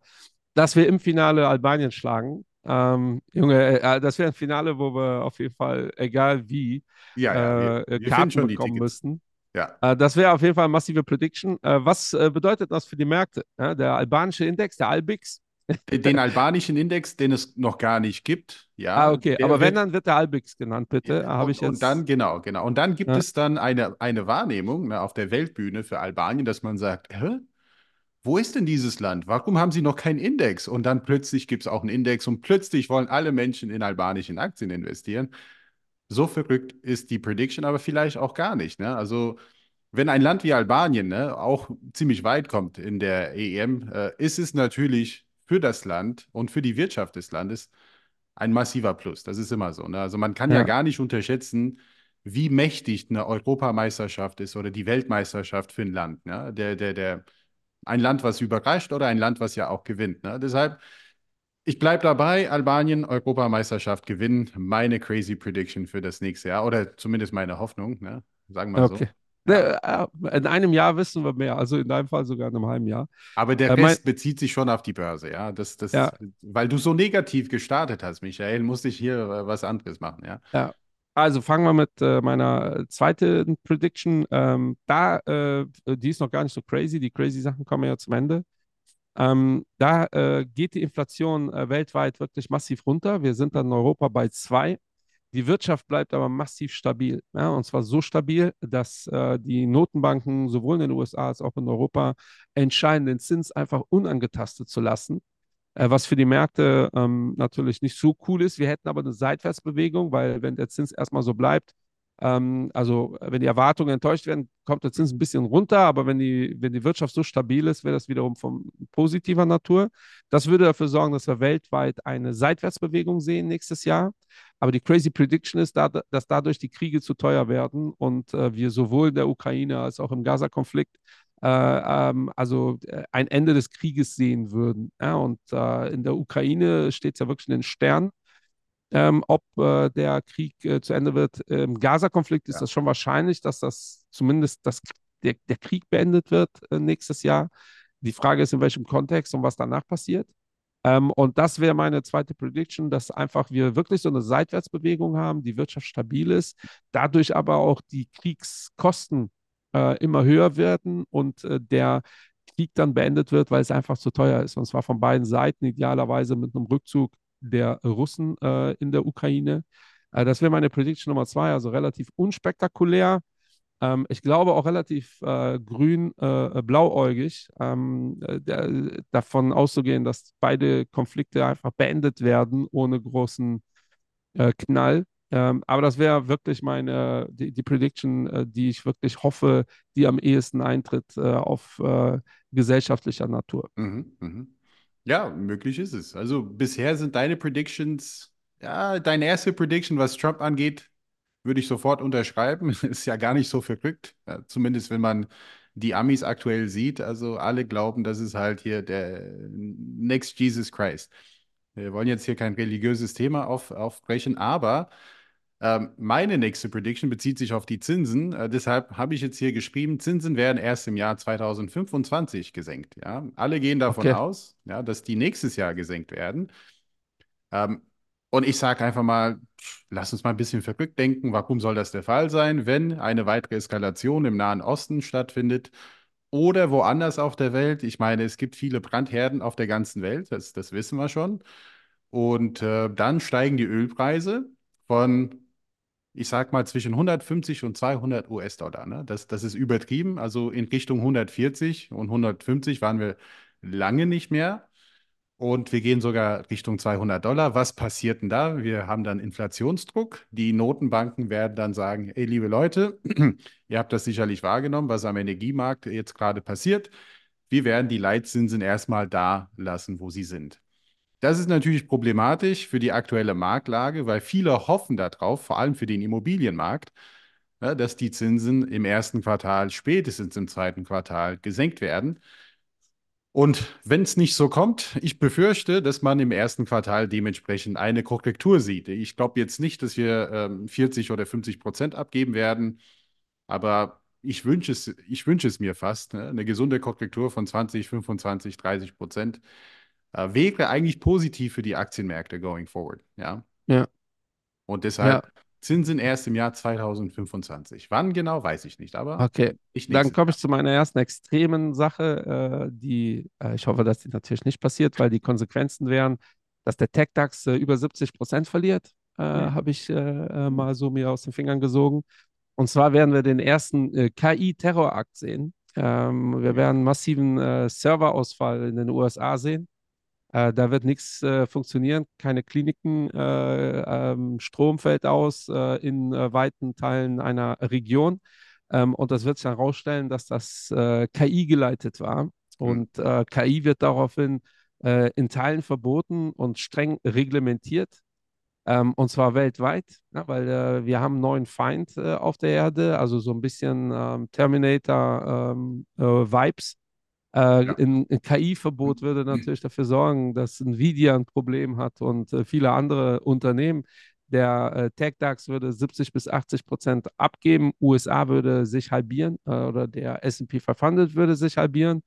[SPEAKER 2] dass wir im Finale Albanien schlagen. Ähm, Junge, äh, das wäre ein Finale, wo wir auf jeden Fall, egal wie,
[SPEAKER 3] Ja, ja, wir,
[SPEAKER 2] äh,
[SPEAKER 3] wir finden
[SPEAKER 2] Karten bekommen müssten.
[SPEAKER 3] Ja.
[SPEAKER 2] Äh, das wäre auf jeden Fall eine massive Prediction. Äh, was äh, bedeutet das für die Märkte? Der albanische Index, der Albix.
[SPEAKER 3] Den albanischen Index, den es noch gar nicht gibt,
[SPEAKER 2] Ah,
[SPEAKER 3] ja,
[SPEAKER 2] okay,
[SPEAKER 3] der
[SPEAKER 2] aber wenn,
[SPEAKER 3] wird,
[SPEAKER 2] dann wird der Albix genannt, bitte. Habe
[SPEAKER 3] und,
[SPEAKER 2] ich
[SPEAKER 3] und
[SPEAKER 2] jetzt.
[SPEAKER 3] dann, genau, genau. Und dann gibt
[SPEAKER 2] Ja.
[SPEAKER 3] es dann eine, eine Wahrnehmung ne, auf der Weltbühne für Albanien, dass man sagt, hä? Wo ist denn dieses Land? Warum haben sie noch keinen Index? Und dann plötzlich gibt es auch einen Index und plötzlich wollen alle Menschen in albanischen Aktien investieren. So verrückt ist die Prediction, aber vielleicht auch gar nicht. Ne? Also, wenn ein Land wie Albanien ne, auch ziemlich weit kommt in der EM, äh, ist es natürlich für das Land und für die Wirtschaft des Landes ein massiver Plus. Das ist immer so. Ne? Also, man kann ja
[SPEAKER 2] Ja.
[SPEAKER 3] gar nicht unterschätzen, wie mächtig eine Europameisterschaft ist oder die Weltmeisterschaft für ein Land. Ne? Der, der, der, ein Land, was überrascht oder ein Land, was ja auch gewinnt. Ne? Deshalb, ich bleibe dabei, Albanien, Europameisterschaft gewinnen. Meine crazy Prediction für das nächste Jahr oder zumindest meine Hoffnung, ne? sagen wir
[SPEAKER 2] Okay.
[SPEAKER 3] so.
[SPEAKER 2] Ne, äh, In einem Jahr wissen wir mehr, also in deinem Fall sogar in einem halben Jahr.
[SPEAKER 3] Aber der
[SPEAKER 2] Äh,
[SPEAKER 3] Rest bezieht sich schon auf die Börse, ja. Das, das,
[SPEAKER 2] Ja.
[SPEAKER 3] Weil du so negativ gestartet hast, Michael, musste ich hier äh, was anderes machen, ja.
[SPEAKER 2] Ja. Also fangen wir mit äh, meiner zweiten Prediction. Ähm, da, äh, die ist noch gar nicht so crazy. Die crazy Sachen kommen ja zum Ende. Ähm, da geht die Inflation weltweit wirklich massiv runter. Wir sind dann in Europa bei zwei. Die Wirtschaft bleibt aber massiv stabil. Ja, und zwar so stabil, dass äh, die Notenbanken sowohl in den USA als auch in Europa entscheiden, den Zins einfach unangetastet zu lassen äh, was für die Märkte ähm, natürlich nicht so cool ist. Wir hätten aber eine Seitwärtsbewegung, weil wenn der Zins erstmal so bleibt, ähm, also wenn die Erwartungen enttäuscht werden, kommt der Zins ein bisschen runter, aber wenn die, wenn die Wirtschaft so stabil ist, wäre das wiederum von positiver Natur. Das würde dafür sorgen, dass wir weltweit eine Seitwärtsbewegung sehen nächstes Jahr. Aber die crazy Prediction ist, da, dass dadurch die Kriege zu teuer werden und äh, wir sowohl in der Ukraine als auch im Gaza-Konflikt äh, ähm, also äh, ein Ende des Krieges sehen würden. Ja, und äh, in der Ukraine steht es ja wirklich in den Sternen, ähm, ob äh, der Krieg äh, zu Ende wird. Im Gaza-Konflikt ist
[SPEAKER 3] Ja.
[SPEAKER 2] das schon wahrscheinlich, dass das zumindest das, der, der Krieg beendet wird äh, nächstes Jahr. Die Frage ist, in welchem Kontext und was danach passiert. Ähm, und das wäre meine zweite Prediction, dass einfach wir wirklich so eine Seitwärtsbewegung haben, die Wirtschaft stabil ist, dadurch aber auch die Kriegskosten äh, immer höher werden und äh, der Krieg dann beendet wird, weil es einfach zu teuer ist. Und zwar von beiden Seiten, idealerweise mit einem Rückzug der Russen äh, in der Ukraine. Äh, das wäre meine Prediction Nummer zwei, also relativ unspektakulär. Ähm, ich glaube auch relativ äh, grün, äh, blauäugig, ähm, äh, davon auszugehen, dass beide Konflikte einfach beendet werden ohne großen äh, Knall. Ähm, aber das wäre wirklich meine, die, die Prediction, äh, die ich wirklich hoffe, die am ehesten eintritt äh, auf äh, gesellschaftlicher Natur.
[SPEAKER 3] Mhm, mhm. Ja, möglich ist es. Also bisher sind deine Predictions, ja, deine erste Prediction, was Trump angeht, würde ich sofort unterschreiben. Ist ja gar nicht so verrückt, ja, zumindest wenn man die Amis aktuell sieht. Also alle glauben, das ist halt hier der Next Jesus Christ. Wir wollen jetzt hier kein religiöses Thema auf, aufbrechen, aber ähm, meine nächste Prediction bezieht sich auf die Zinsen. Äh, deshalb habe ich jetzt hier geschrieben, Zinsen werden erst im Jahr 2025 gesenkt. Ja? Alle gehen davon
[SPEAKER 2] Okay.
[SPEAKER 3] aus, ja, dass die nächstes Jahr gesenkt werden. Ähm, und ich sage einfach mal, lass uns mal ein bisschen verrückt denken. Warum soll das der Fall sein, wenn eine weitere Eskalation im Nahen Osten stattfindet oder woanders auf der Welt? Ich meine, es gibt viele Brandherden auf der ganzen Welt, das, das wissen wir schon. Und äh, dann steigen die Ölpreise von, ich sag mal, zwischen 150 und 200 US-Dollar. Ne? Das, das ist übertrieben. Also in Richtung 140 und 150 waren wir lange nicht mehr. Und wir gehen sogar Richtung 200 Dollar. Was passiert denn da? Wir haben dann Inflationsdruck. Die Notenbanken werden dann sagen, ey, liebe Leute, ihr habt das sicherlich wahrgenommen, was am Energiemarkt jetzt gerade passiert. Wir werden die Leitzinsen erstmal da lassen, wo sie sind. Das ist natürlich problematisch für die aktuelle Marktlage, weil viele hoffen darauf, vor allem für den Immobilienmarkt, dass die Zinsen im ersten Quartal, spätestens im zweiten Quartal gesenkt werden. Und wenn es nicht so kommt, ich befürchte, dass man im ersten Quartal dementsprechend eine Korrektur sieht. Ich glaube jetzt nicht, dass wir ähm, 40 oder 50 Prozent abgeben werden, aber ich wünsche es, ich wünsche es mir fast. Ne? Eine gesunde Korrektur von 20, 25, 30 Prozent äh, wäre eigentlich positiv für die Aktienmärkte going forward. Ja?
[SPEAKER 2] Ja,
[SPEAKER 3] Und
[SPEAKER 2] ja,
[SPEAKER 3] deshalb Zinsen erst im Jahr 2025. Wann genau, weiß ich nicht, aber
[SPEAKER 2] okay. Dann komme ich zu meiner ersten extremen Sache, äh, die, äh, ich hoffe, dass die natürlich nicht passiert, weil die Konsequenzen wären, dass der Tech-DAX äh, über 70 Prozent verliert, äh,
[SPEAKER 3] Hm.
[SPEAKER 2] habe ich mal so mir aus den Fingern gesogen. Und zwar werden wir den ersten KI-Terrorakt sehen. Ähm, wir
[SPEAKER 3] ja.
[SPEAKER 2] werden massiven Serverausfall in den USA sehen. Äh, da wird nichts äh, funktionieren, keine Kliniken, äh, ähm, Strom fällt aus äh, in äh, weiten Teilen einer Region. Ähm, und das wird sich herausstellen, dass das äh, KI geleitet war.
[SPEAKER 3] Hm.
[SPEAKER 2] Und KI wird daraufhin in Teilen verboten und streng reglementiert. Ähm, und zwar weltweit, ja, weil äh, wir haben einen neuen Feind äh, auf der Erde, also so ein bisschen ähm, Terminator-Vibes. Äh,
[SPEAKER 3] Ja.
[SPEAKER 2] ein, ein KI-Verbot würde natürlich dafür sorgen, dass Nvidia ein Problem hat und äh, viele andere Unternehmen. Der äh, Tech-DAX würde 70 bis 80 Prozent abgeben, USA würde sich halbieren äh, oder der S&P 500 würde sich halbieren.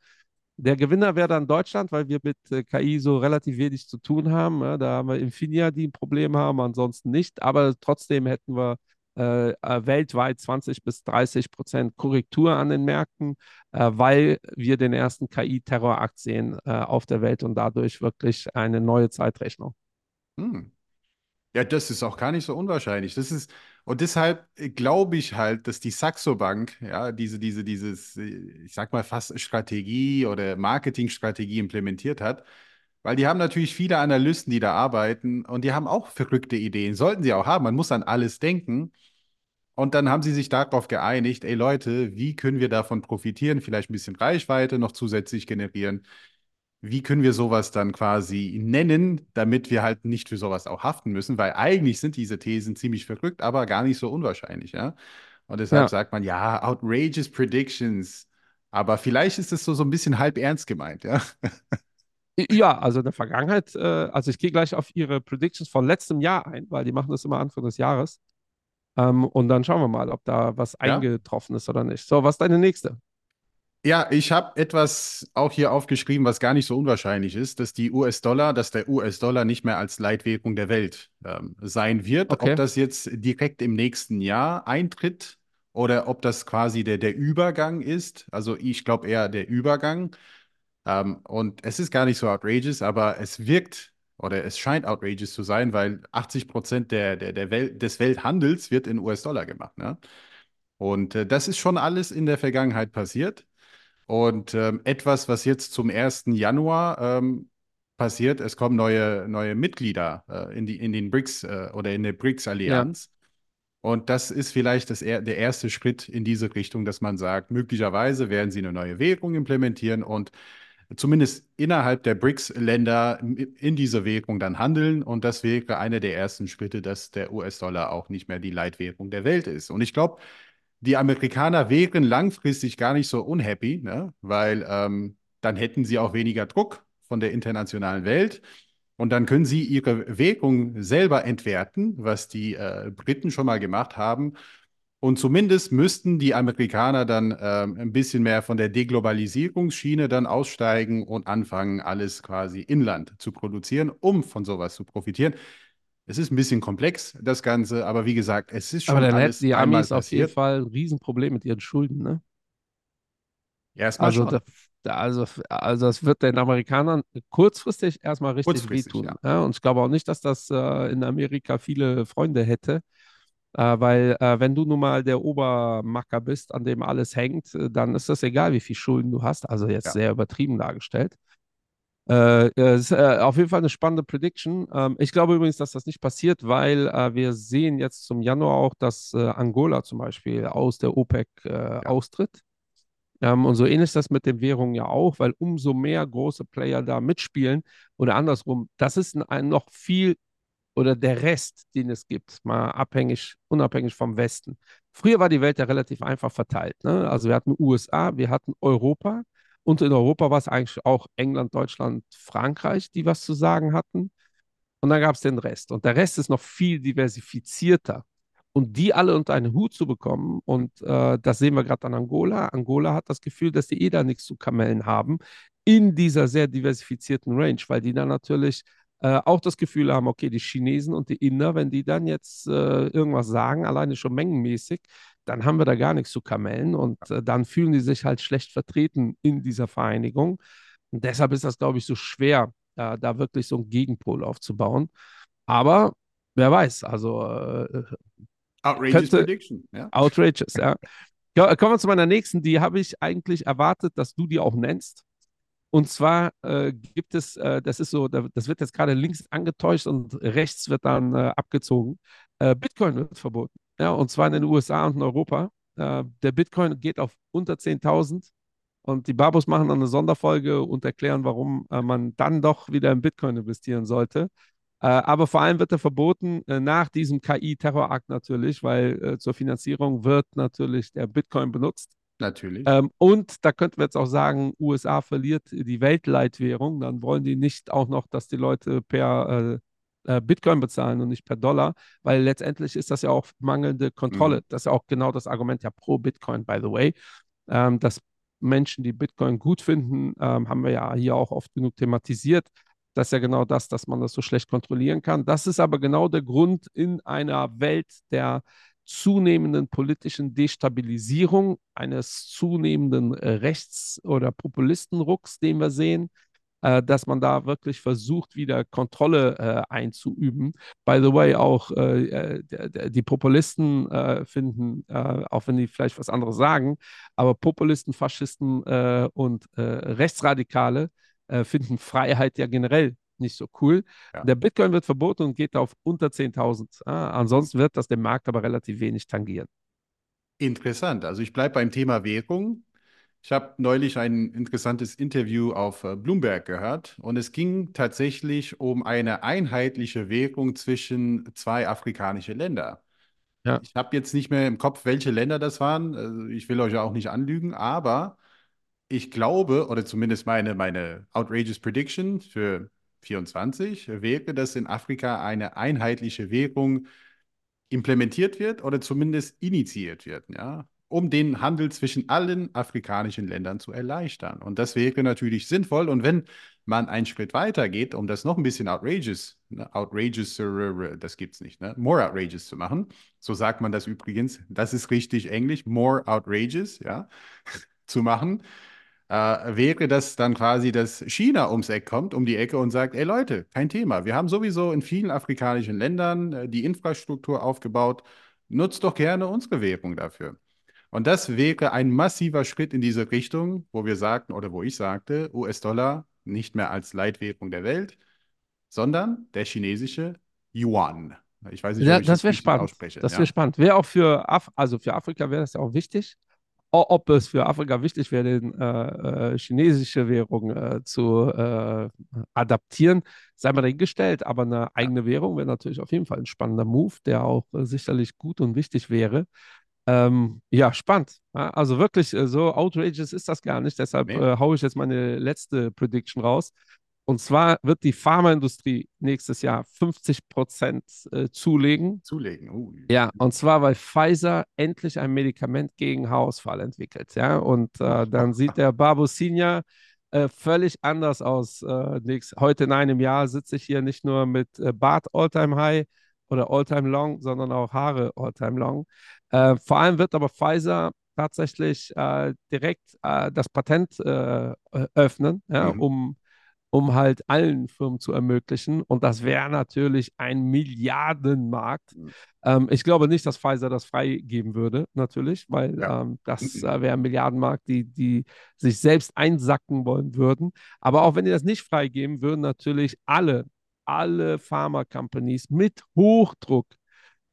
[SPEAKER 2] Der Gewinner wäre dann Deutschland, weil wir mit äh, KI so relativ wenig zu tun haben. Ja, da haben wir Infineon, die ein Problem haben, ansonsten nicht. Aber trotzdem hätten wir äh, äh, weltweit 20 bis 30 Prozent Korrektur an den Märkten, äh, weil wir den ersten KI-Terrorakt sehen äh, auf der Welt und dadurch wirklich eine neue Zeitrechnung.
[SPEAKER 3] Hm. Ja, das ist auch gar nicht so unwahrscheinlich. Das ist, und deshalb äh, glaube ich halt, dass die Saxo Bank, ja, diese, diese, dieses, äh, ich sag mal fast Strategie oder Marketingstrategie implementiert hat, weil die haben natürlich viele Analysten, die da arbeiten und die haben auch verrückte Ideen. Sollten sie auch haben. Man muss an alles denken. Und dann haben sie sich darauf geeinigt, ey Leute, wie können wir davon profitieren? Vielleicht ein bisschen Reichweite noch zusätzlich generieren. Wie können wir sowas dann quasi nennen, damit wir halt nicht für sowas auch haften müssen? Weil eigentlich sind diese Thesen ziemlich verrückt, aber gar nicht so unwahrscheinlich, ja. Und deshalb
[SPEAKER 2] Ja,
[SPEAKER 3] sagt man, ja, outrageous predictions. Aber vielleicht ist es so, so ein bisschen halb ernst gemeint, ja.
[SPEAKER 2] ja, also in der Vergangenheit, äh, also ich gehe gleich auf Ihre Predictions von letztem Jahr ein, weil die machen das immer Anfang des Jahres. Ähm, und dann schauen wir mal, ob da was
[SPEAKER 3] Ja,
[SPEAKER 2] eingetroffen ist oder nicht. So, was ist deine nächste?
[SPEAKER 3] Ja, ich habe etwas auch hier aufgeschrieben, was gar nicht so unwahrscheinlich ist, dass die US-Dollar, dass der US-Dollar nicht mehr als Leitwährung der Welt ähm, sein wird. Ob
[SPEAKER 2] Okay,
[SPEAKER 3] das jetzt direkt im nächsten Jahr eintritt oder ob das quasi der, der Übergang ist. Also ich glaube eher der Übergang. Ähm, und es ist gar nicht so outrageous, aber es wirkt oder es scheint outrageous zu sein, weil 80 Prozent der, der, der Welt, des Welthandels wird in US-Dollar gemacht. Ne? Und äh, das ist schon alles in der Vergangenheit passiert. Und ähm, etwas, was jetzt zum 1. Januar ähm, passiert, es kommen neue, neue Mitglieder äh, in die, in den BRICS äh, oder in der
[SPEAKER 2] ja,
[SPEAKER 3] BRICS-Allianz. Und das ist vielleicht das, er- der erste Schritt in diese Richtung, dass man sagt, möglicherweise werden sie eine neue Währung implementieren und zumindest innerhalb der BRICS-Länder in dieser Währung dann handeln. Und das wäre einer der ersten Schritte, dass der US-Dollar auch nicht mehr die Leitwährung der Welt ist. Und ich glaube, die Amerikaner wären langfristig gar nicht so unhappy, ne? weil ähm, dann hätten sie auch weniger Druck von der internationalen Welt. Und dann können sie ihre Währung selber entwerten, was die äh, Briten schon mal gemacht haben. Und zumindest müssten die Amerikaner dann ähm, ein bisschen mehr von der Deglobalisierungsschiene dann aussteigen und anfangen, alles quasi inland zu produzieren, um von sowas zu profitieren. Es ist ein bisschen komplex, das Ganze, aber wie gesagt, es ist schon
[SPEAKER 2] Aber dann
[SPEAKER 3] alles
[SPEAKER 2] hätten die Amis auf jeden. Fall ein Riesenproblem mit ihren Schulden, ne?
[SPEAKER 3] Erstmal
[SPEAKER 2] Also,
[SPEAKER 3] schon.
[SPEAKER 2] da, da- also, also es wird den Amerikanern kurzfristig erstmal richtig
[SPEAKER 3] Kurzfristig,
[SPEAKER 2] wehtun.
[SPEAKER 3] ja.
[SPEAKER 2] Ja? Und ich glaube auch nicht, dass das äh, in Amerika viele Freunde hätte, äh, weil äh, wenn du nun mal der Obermacker bist, an dem alles hängt, äh, dann ist das egal, wie viel Schulden du hast. Also jetzt
[SPEAKER 3] Ja.
[SPEAKER 2] sehr übertrieben dargestellt. Äh, ist äh, auf jeden Fall eine spannende Prediction. Ähm, ich glaube übrigens, dass das nicht passiert, weil äh, wir sehen jetzt zum Januar auch, dass äh, Angola zum Beispiel aus der OPEC äh, austritt. Ähm, und so ähnlich ist das mit den Währungen ja auch, weil umso mehr große Player da mitspielen oder andersrum, das ist ein, ein noch viel oder der Rest, den es gibt, mal abhängig, unabhängig vom Westen. Früher war die Welt ja relativ einfach verteilt. Ne? Also wir hatten USA, wir hatten Europa und in Europa war es eigentlich auch England, Deutschland, Frankreich, die was zu sagen hatten. Und dann gab es den Rest. Und der Rest ist noch viel diversifizierter. Und die alle unter einen Hut zu bekommen, und äh, das sehen wir gerade an Angola. Angola hat das Gefühl, dass die eh da nichts zu kamellen haben in dieser sehr diversifizierten Range, weil die dann natürlich äh, auch das Gefühl haben, okay, die Chinesen und die Inder, wenn die dann jetzt äh, irgendwas sagen, alleine schon mengenmäßig, dann haben wir da gar nichts zu kamellen und äh, dann fühlen die sich halt schlecht vertreten in dieser Vereinigung. Und deshalb ist das, glaube ich, so schwer, äh, da wirklich so einen Gegenpol aufzubauen. Aber wer weiß, also äh,
[SPEAKER 3] Outrageous
[SPEAKER 2] könnte-
[SPEAKER 3] Prediction. Ja?
[SPEAKER 2] outrageous, ja. Ja, Kommen wir zu meiner nächsten, die habe ich eigentlich erwartet, dass du die auch nennst. Und zwar äh, gibt es, äh, das ist so, da- das wird jetzt gerade links angetäuscht und rechts wird dann äh, abgezogen. Äh, Bitcoin wird verboten. Ja, und zwar in den USA und in Europa. Äh, der Bitcoin geht auf unter 10.000 und die Babos machen dann eine Sonderfolge und erklären, warum äh, man dann doch wieder in Bitcoin investieren sollte. Aber vor allem wird er verboten nach diesem KI-Terrorakt natürlich, weil zur Finanzierung wird natürlich der Bitcoin benutzt.
[SPEAKER 3] Natürlich.
[SPEAKER 2] Ähm, und da könnten wir jetzt auch sagen, USA verliert die Weltleitwährung. Dann wollen die nicht auch noch, dass die Leute per äh, äh, Bitcoin bezahlen und nicht per Dollar, weil letztendlich ist das ja auch mangelnde Kontrolle.
[SPEAKER 3] Mhm.
[SPEAKER 2] Das ist ja auch genau das Argument ja pro Bitcoin, by the way. Ähm, dass Menschen, die Bitcoin gut finden, ähm, haben wir ja hier auch oft genug thematisiert. Das ist ja genau das, dass man das so schlecht kontrollieren kann. Das ist aber genau der Grund in einer Welt der zunehmenden politischen Destabilisierung, eines zunehmenden äh, Rechts- oder Populistenrucks, den wir sehen, äh, dass man da wirklich versucht, wieder Kontrolle äh, einzuüben. By the way, auch äh, äh, die Populisten äh, finden, auch wenn die vielleicht was anderes sagen, aber Populisten, Faschisten und Rechtsradikale finden Freiheit ja generell nicht so cool.
[SPEAKER 3] Ja.
[SPEAKER 2] Der Bitcoin wird verboten und geht auf unter 10.000. Ah, ansonsten wird das den Markt aber relativ wenig tangieren.
[SPEAKER 3] Interessant. Also ich bleibe beim Thema Währung. Ich habe neulich ein interessantes Interview auf äh, Bloomberg gehört und es ging tatsächlich um eine einheitliche Währung zwischen zwei afrikanische Länder.
[SPEAKER 2] Ja.
[SPEAKER 3] Ich habe jetzt nicht mehr im Kopf, welche Länder das waren. Also ich will euch ja auch nicht anlügen, aber ich glaube, oder zumindest meine, meine outrageous Prediction für 24 wäre, dass in Afrika eine einheitliche Währung implementiert wird oder zumindest initiiert wird, ja, um den Handel zwischen allen afrikanischen Ländern zu erleichtern. Und das wäre natürlich sinnvoll. Und wenn man einen Schritt weiter geht, um das noch ein bisschen outrageous, ne, outrageous, das gibt's nicht, ne, more outrageous zu machen, so sagt man das übrigens, das ist richtig Englisch, more outrageous, ja, zu machen, äh, wäre das dann quasi, dass China ums Eck kommt, um die Ecke und sagt, ey Leute, kein Thema. Wir haben sowieso in vielen afrikanischen Ländern äh, die Infrastruktur aufgebaut. Nutzt doch gerne unsere Währung dafür. Und das wäre ein massiver Schritt in diese Richtung, wo wir sagten oder wo ich sagte, US-Dollar nicht mehr als Leitwährung der Welt, sondern der chinesische Yuan. Ich weiß nicht,
[SPEAKER 2] Ja,
[SPEAKER 3] ob ich
[SPEAKER 2] das wäre
[SPEAKER 3] richtig
[SPEAKER 2] spannend.
[SPEAKER 3] ausspreche.
[SPEAKER 2] Das
[SPEAKER 3] ja.
[SPEAKER 2] wäre spannend. Wäre auch für, Af also für Afrika wäre das ja auch wichtig. Ob es für Afrika wichtig wäre, den, äh, äh, chinesische Währung äh, zu äh, adaptieren, sei mal dahingestellt. Aber eine eigene Währung wäre natürlich auf jeden Fall ein spannender Move, der auch äh, sicherlich gut und wichtig wäre. Ähm, ja, spannend. Also wirklich, äh, so outrageous ist das gar nicht. Deshalb
[SPEAKER 3] Nee.
[SPEAKER 2] haue ich jetzt meine letzte Prediction raus. Und zwar wird die Pharmaindustrie nächstes Jahr 50 Prozent äh, zulegen.
[SPEAKER 3] Zulegen. Uh.
[SPEAKER 2] Ja, und zwar, weil Pfizer endlich ein Medikament gegen Haarausfall entwickelt. Ja, und äh, dann sieht der Babu Senior äh, völlig anders aus. Äh, nächst, heute in einem Jahr sitze ich hier nicht nur mit äh, Bart Alltime High oder Alltime Long, sondern auch Haare Alltime Long. Äh, vor allem wird aber Pfizer tatsächlich direkt das Patent öffnen, ja,
[SPEAKER 3] Mhm.
[SPEAKER 2] um um halt allen Firmen zu ermöglichen. Und das wäre natürlich ein Milliardenmarkt.
[SPEAKER 3] Mhm.
[SPEAKER 2] Ähm, ich glaube nicht, dass Pfizer das freigeben würde, natürlich, weil
[SPEAKER 3] Ja.
[SPEAKER 2] ähm, das
[SPEAKER 3] Mhm.
[SPEAKER 2] äh, wäre ein Milliardenmarkt, die, die sich selbst einsacken wollen würden. Aber auch wenn die das nicht freigeben, würden natürlich alle, alle Pharma-Companies mit Hochdruck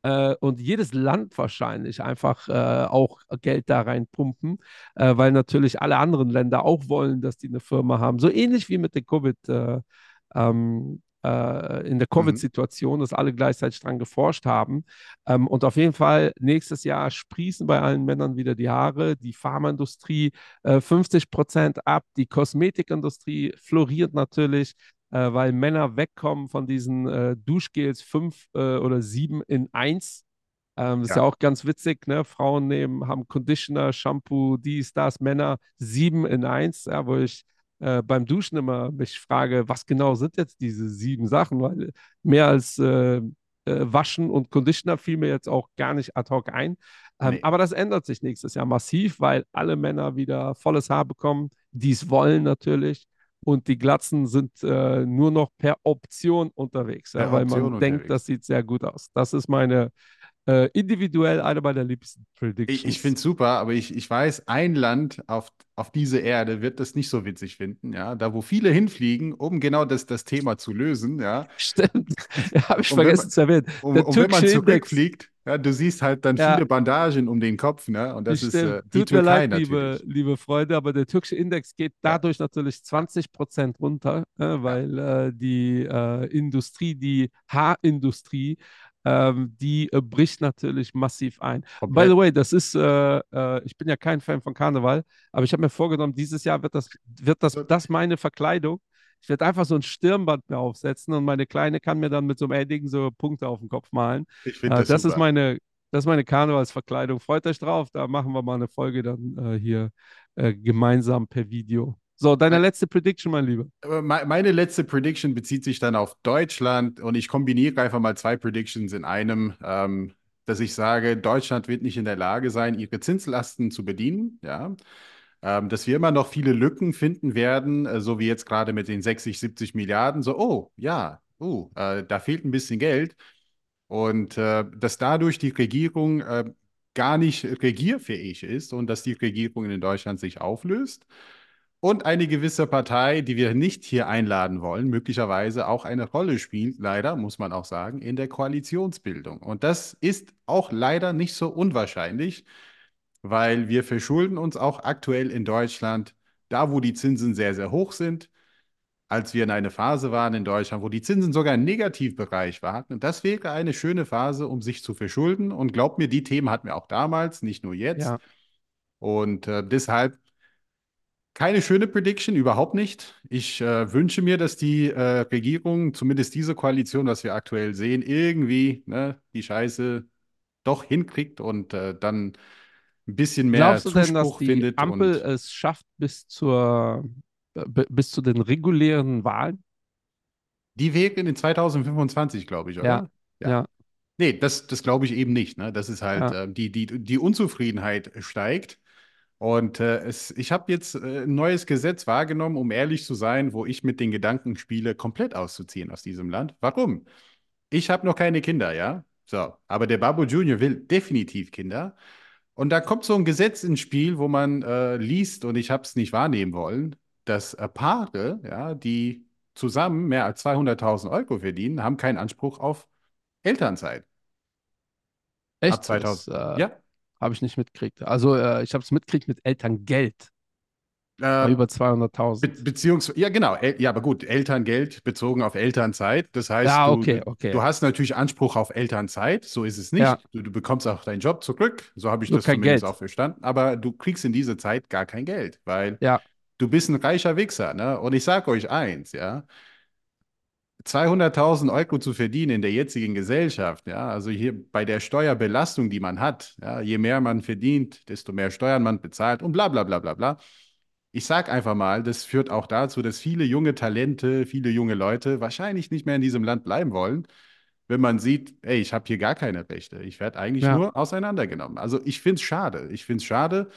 [SPEAKER 2] äh, und jedes Land wahrscheinlich einfach äh, auch Geld da reinpumpen, äh, weil natürlich alle anderen Länder auch wollen, dass die eine Firma haben. So ähnlich wie mit der Covid, äh, ähm, äh, in der Covid-Situation, dass alle gleichzeitig dran geforscht haben. Ähm, und auf jeden Fall nächstes Jahr sprießen bei allen Männern wieder die Haare, die Pharmaindustrie äh, 50 Prozent ab, die Kosmetikindustrie floriert natürlich äh, weil Männer wegkommen von diesen äh, Duschgels 5 äh, oder 7 in 1. Ähm, das ist ja
[SPEAKER 3] Ja.
[SPEAKER 2] auch ganz witzig, ne? Frauen nehmen, haben Conditioner, Shampoo, dies, das, Männer 7 in 1, ja, wo ich äh, beim Duschen immer mich frage, was genau sind jetzt diese sieben Sachen, weil mehr als äh, äh, Waschen und Conditioner fiel mir jetzt auch gar nicht ad hoc ein. Ähm,
[SPEAKER 3] Nee.
[SPEAKER 2] Aber das ändert sich nächstes Jahr massiv, weil alle Männer wieder volles Haar bekommen, die es wollen natürlich. Und die Glatzen sind äh, nur noch per Option unterwegs, ja,
[SPEAKER 3] Per
[SPEAKER 2] weil
[SPEAKER 3] Option
[SPEAKER 2] man denkt,
[SPEAKER 3] unterwegs.
[SPEAKER 2] das sieht sehr gut aus. Das ist meine äh, individuell eine meiner liebsten Predictions.
[SPEAKER 3] Ich, ich finde es super, aber ich, ich weiß, ein Land auf, auf dieser Erde wird das nicht so witzig finden, ja. Da, wo viele hinfliegen, um genau das, das Thema zu lösen, ja.
[SPEAKER 2] Stimmt. Ja, habe ich
[SPEAKER 3] Und
[SPEAKER 2] vergessen
[SPEAKER 3] man-
[SPEAKER 2] zu erwähnen.
[SPEAKER 3] Und, und wenn man zurückfliegt, ja, du siehst halt dann
[SPEAKER 2] Ja.
[SPEAKER 3] viele Bandagen um den Kopf, ne? Und das ist
[SPEAKER 2] Stimmt.
[SPEAKER 3] äh, die
[SPEAKER 2] Tut mir
[SPEAKER 3] Türkei
[SPEAKER 2] leid, liebe,
[SPEAKER 3] natürlich.
[SPEAKER 2] liebe Freunde, aber der türkische Index geht dadurch natürlich 20 Prozent runter, äh, weil äh, die äh, Industrie, die Haarindustrie, ähm, die äh, bricht natürlich massiv ein. By
[SPEAKER 3] Komplett.
[SPEAKER 2] the way, das ist, äh, äh, ich bin ja kein Fan von Karneval, aber ich habe mir vorgenommen, dieses Jahr wird das, wird das, das meine Verkleidung. Ich werde einfach so ein Stirnband mir aufsetzen und meine Kleine kann mir dann mit so einem Edding so Punkte auf den Kopf malen.
[SPEAKER 3] Ich finde
[SPEAKER 2] Äh,
[SPEAKER 3] das,
[SPEAKER 2] das ist
[SPEAKER 3] super.
[SPEAKER 2] meine, das ist meine Karnevalsverkleidung. Freut euch drauf, da machen wir mal eine Folge dann äh, hier äh, gemeinsam per Video. So, deine
[SPEAKER 3] Ein-
[SPEAKER 2] letzte Prediction, mein Lieber.
[SPEAKER 3] Me- Meine letzte Prediction bezieht sich dann auf Deutschland und ich kombiniere einfach mal zwei Predictions in einem, ähm, dass ich sage, Deutschland wird nicht in der Lage sein, ihre Zinslasten zu bedienen, ja. Ähm, dass wir immer noch viele Lücken finden werden, äh, so wie jetzt gerade mit den 60, 70 Milliarden, so, oh, ja, oh, äh, da fehlt ein bisschen Geld. Und äh, dass dadurch die Regierung äh, gar nicht regierfähig ist und dass die Regierung in Deutschland sich auflöst und eine gewisse Partei, die wir nicht hier einladen wollen, möglicherweise auch eine Rolle spielt, leider, muss man auch sagen, in der Koalitionsbildung. Und das ist auch leider nicht so unwahrscheinlich, weil wir verschulden uns auch aktuell in Deutschland, da wo die Zinsen sehr, sehr hoch sind, als wir in einer Phase waren in Deutschland, wo die Zinsen sogar im Negativbereich waren. Und das wäre eine schöne Phase, um sich zu verschulden. Und glaubt mir, die Themen hatten wir auch damals, nicht nur jetzt.
[SPEAKER 2] Ja.
[SPEAKER 3] Und äh, deshalb keine schöne Prediction, überhaupt nicht. Ich äh, wünsche mir, dass die äh, Regierung, zumindest diese Koalition, was wir aktuell sehen, irgendwie ne, die Scheiße doch hinkriegt und äh, dann ein bisschen mehr
[SPEAKER 2] Glaubst du denn, dass
[SPEAKER 3] Zuspruch
[SPEAKER 2] die
[SPEAKER 3] findet.
[SPEAKER 2] Ampel
[SPEAKER 3] und
[SPEAKER 2] es schafft bis zur äh, bis zu den regulären Wahlen?
[SPEAKER 3] die wären in 2025, glaube ich, oder?
[SPEAKER 2] Ja.
[SPEAKER 3] Ja.
[SPEAKER 2] Ja.
[SPEAKER 3] Nee, das, das glaube ich eben nicht. Ne? Das ist halt,
[SPEAKER 2] Ja.
[SPEAKER 3] äh, die, die, die Unzufriedenheit steigt. Und äh, es, ich habe jetzt äh, ein neues Gesetz wahrgenommen, um ehrlich zu sein, wo ich mit den Gedanken spiele, komplett auszuziehen aus diesem Land. Warum? Ich habe noch keine Kinder, ja? So, aber der Babu Junior will definitiv Kinder. Und da kommt so ein Gesetz ins Spiel, wo man äh, liest, und ich habe es nicht wahrnehmen wollen, dass äh, Paare, ja, die zusammen mehr als 200.000 Euro verdienen, haben keinen Anspruch auf Elternzeit.
[SPEAKER 2] Echt?
[SPEAKER 3] Ab 2000.
[SPEAKER 2] Das, äh,
[SPEAKER 3] Ja,
[SPEAKER 2] habe ich nicht mitgekriegt. Also äh, ich habe es mitgekriegt mit Elterngeld
[SPEAKER 3] Äh,
[SPEAKER 2] über
[SPEAKER 3] Be
[SPEAKER 2] 200.000.
[SPEAKER 3] beziehungsweise, ja, genau, El ja, aber gut, Elterngeld bezogen auf Elternzeit. Das heißt,
[SPEAKER 2] Ja,
[SPEAKER 3] du,
[SPEAKER 2] okay,
[SPEAKER 3] du,
[SPEAKER 2] okay.
[SPEAKER 3] du hast natürlich Anspruch auf Elternzeit, so ist es
[SPEAKER 2] Ja,
[SPEAKER 3] nicht. Du, du bekommst auch deinen Job zurück, so habe ich
[SPEAKER 2] nur
[SPEAKER 3] das zumindest
[SPEAKER 2] Geld.
[SPEAKER 3] auch verstanden. Aber du kriegst in dieser Zeit gar kein Geld, weil
[SPEAKER 2] Ja,
[SPEAKER 3] du bist ein reicher Wichser, ne? Und ich sage euch eins, ja, 200.000 Euro zu verdienen in der jetzigen Gesellschaft, ja, also hier bei der Steuerbelastung, die man hat, ja, je mehr man verdient, desto mehr Steuern man bezahlt und bla bla bla bla bla. Ich sag einfach mal, das führt auch dazu, dass viele junge Talente, viele junge Leute wahrscheinlich nicht mehr in diesem Land bleiben wollen, wenn man sieht, ey, ich habe hier gar keine Rechte. Ich werde eigentlich
[SPEAKER 2] ja.
[SPEAKER 3] nur auseinandergenommen. Also ich finde es schade. Ich finde es schade.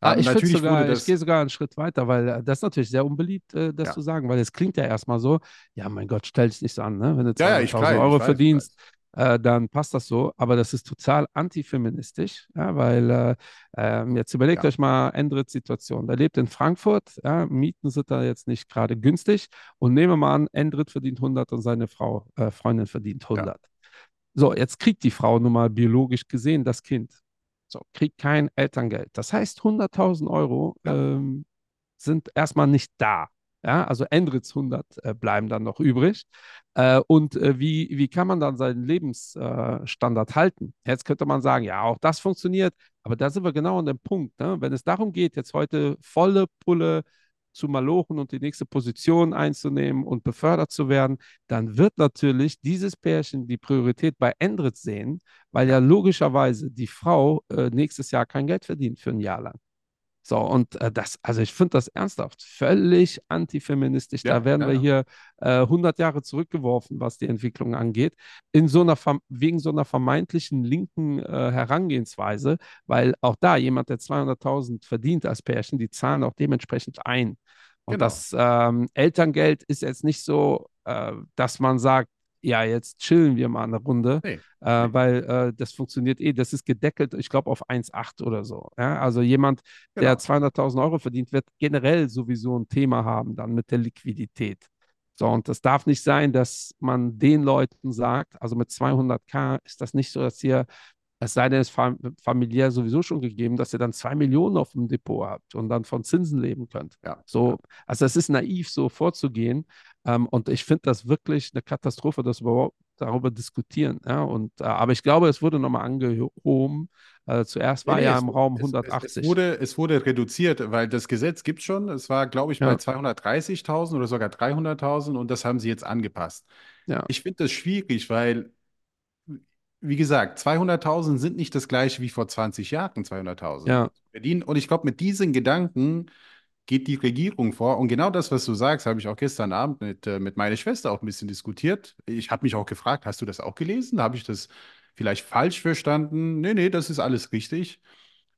[SPEAKER 2] Ah,
[SPEAKER 3] Ähm,
[SPEAKER 2] ich finde sogar, ich gehe sogar einen Schritt weiter, weil äh, das ist natürlich sehr unbeliebt, äh, das zu
[SPEAKER 3] ja,
[SPEAKER 2] sagen, weil es klingt ja erstmal so, ja, mein Gott, stell dich nicht so an, ne? Wenn du
[SPEAKER 3] ja, ja, ich
[SPEAKER 2] 200.000
[SPEAKER 3] weiß, ich
[SPEAKER 2] Euro
[SPEAKER 3] weiß,
[SPEAKER 2] verdienst, äh, dann passt das so, aber das ist total antifeministisch, ja, weil äh, ähm, jetzt überlegt
[SPEAKER 3] Ja,
[SPEAKER 2] euch mal Endrits Situation. Der lebt in Frankfurt, ja, Mieten sind da jetzt nicht gerade günstig und nehmen wir mal an, Endrit verdient 100 und seine Frau, äh, Freundin verdient
[SPEAKER 3] ja,
[SPEAKER 2] 100. So, jetzt kriegt die Frau nun mal biologisch gesehen das Kind. So, kriegt kein Elterngeld. Das heißt, 100.000 Euro
[SPEAKER 3] ja,
[SPEAKER 2] ähm, sind erstmal nicht da. Ja, also Endrits 100 äh, bleiben dann noch übrig. Äh, und äh, wie, wie kann man dann seinen Lebensstandard halten? Jetzt könnte man sagen, ja, auch das funktioniert, aber da sind wir genau an dem Punkt. Ne? Wenn es darum geht, jetzt heute volle Pulle zu malochen und die nächste Position einzunehmen und befördert zu werden, dann wird natürlich dieses Pärchen die Priorität bei Endrit sehen, weil ja logischerweise die Frau äh, nächstes Jahr kein Geld verdient für ein Jahr lang. So, und äh, das, also ich finde das ernsthaft völlig antifeministisch. Da
[SPEAKER 3] ja,
[SPEAKER 2] werden
[SPEAKER 3] ja,
[SPEAKER 2] wir hier äh, 100 Jahre zurückgeworfen, was die Entwicklung angeht, in so einer, wegen so einer vermeintlichen linken äh, Herangehensweise, weil auch da jemand, der 200.000 verdient als Pärchen, die zahlen auch dementsprechend ein. Und
[SPEAKER 3] genau.
[SPEAKER 2] das ähm, Elterngeld ist jetzt nicht so, äh, dass man sagt, ja, jetzt chillen wir mal eine Runde,
[SPEAKER 3] Nee,
[SPEAKER 2] äh, weil äh, das funktioniert eh, das ist gedeckelt, ich glaube, auf 1,8 oder so. Ja? Also jemand, der
[SPEAKER 3] genau.
[SPEAKER 2] 200.000 Euro verdient, wird generell sowieso ein Thema haben dann mit der Liquidität. So, und das darf nicht sein, dass man den Leuten sagt, also mit 200k ist das nicht so, dass ihr, es sei denn, es ist fam familiär sowieso schon gegeben, dass ihr dann zwei Millionen auf dem Depot habt und dann von Zinsen leben könnt.
[SPEAKER 3] Ja,
[SPEAKER 2] So, also es ist naiv, so vorzugehen. Ähm, und ich finde das wirklich eine Katastrophe, dass wir überhaupt darüber diskutieren. Ja? Und, äh, aber ich glaube, es wurde nochmal angehoben. Äh, zuerst war
[SPEAKER 3] nee,
[SPEAKER 2] ja
[SPEAKER 3] es,
[SPEAKER 2] im Raum
[SPEAKER 3] es, es, es
[SPEAKER 2] 180.
[SPEAKER 3] wurde, es wurde reduziert, weil das Gesetz gibt schon. Es war, glaube ich, bei
[SPEAKER 2] Ja,
[SPEAKER 3] 230.000 oder sogar 300.000 und das haben sie jetzt angepasst.
[SPEAKER 2] ja,
[SPEAKER 3] Ich finde das schwierig, weil, wie gesagt, 200.000 sind nicht das gleiche wie vor 20 Jahren 200.000
[SPEAKER 2] ja.
[SPEAKER 3] zu verdienen. Und ich glaube, mit diesen Gedanken geht die Regierung vor. Und genau das, was du sagst, habe ich auch gestern Abend mit, äh, mit meiner Schwester auch ein bisschen diskutiert. Ich habe mich auch gefragt, hast du das auch gelesen? Habe ich das vielleicht falsch verstanden? Nee, nee, das ist alles richtig.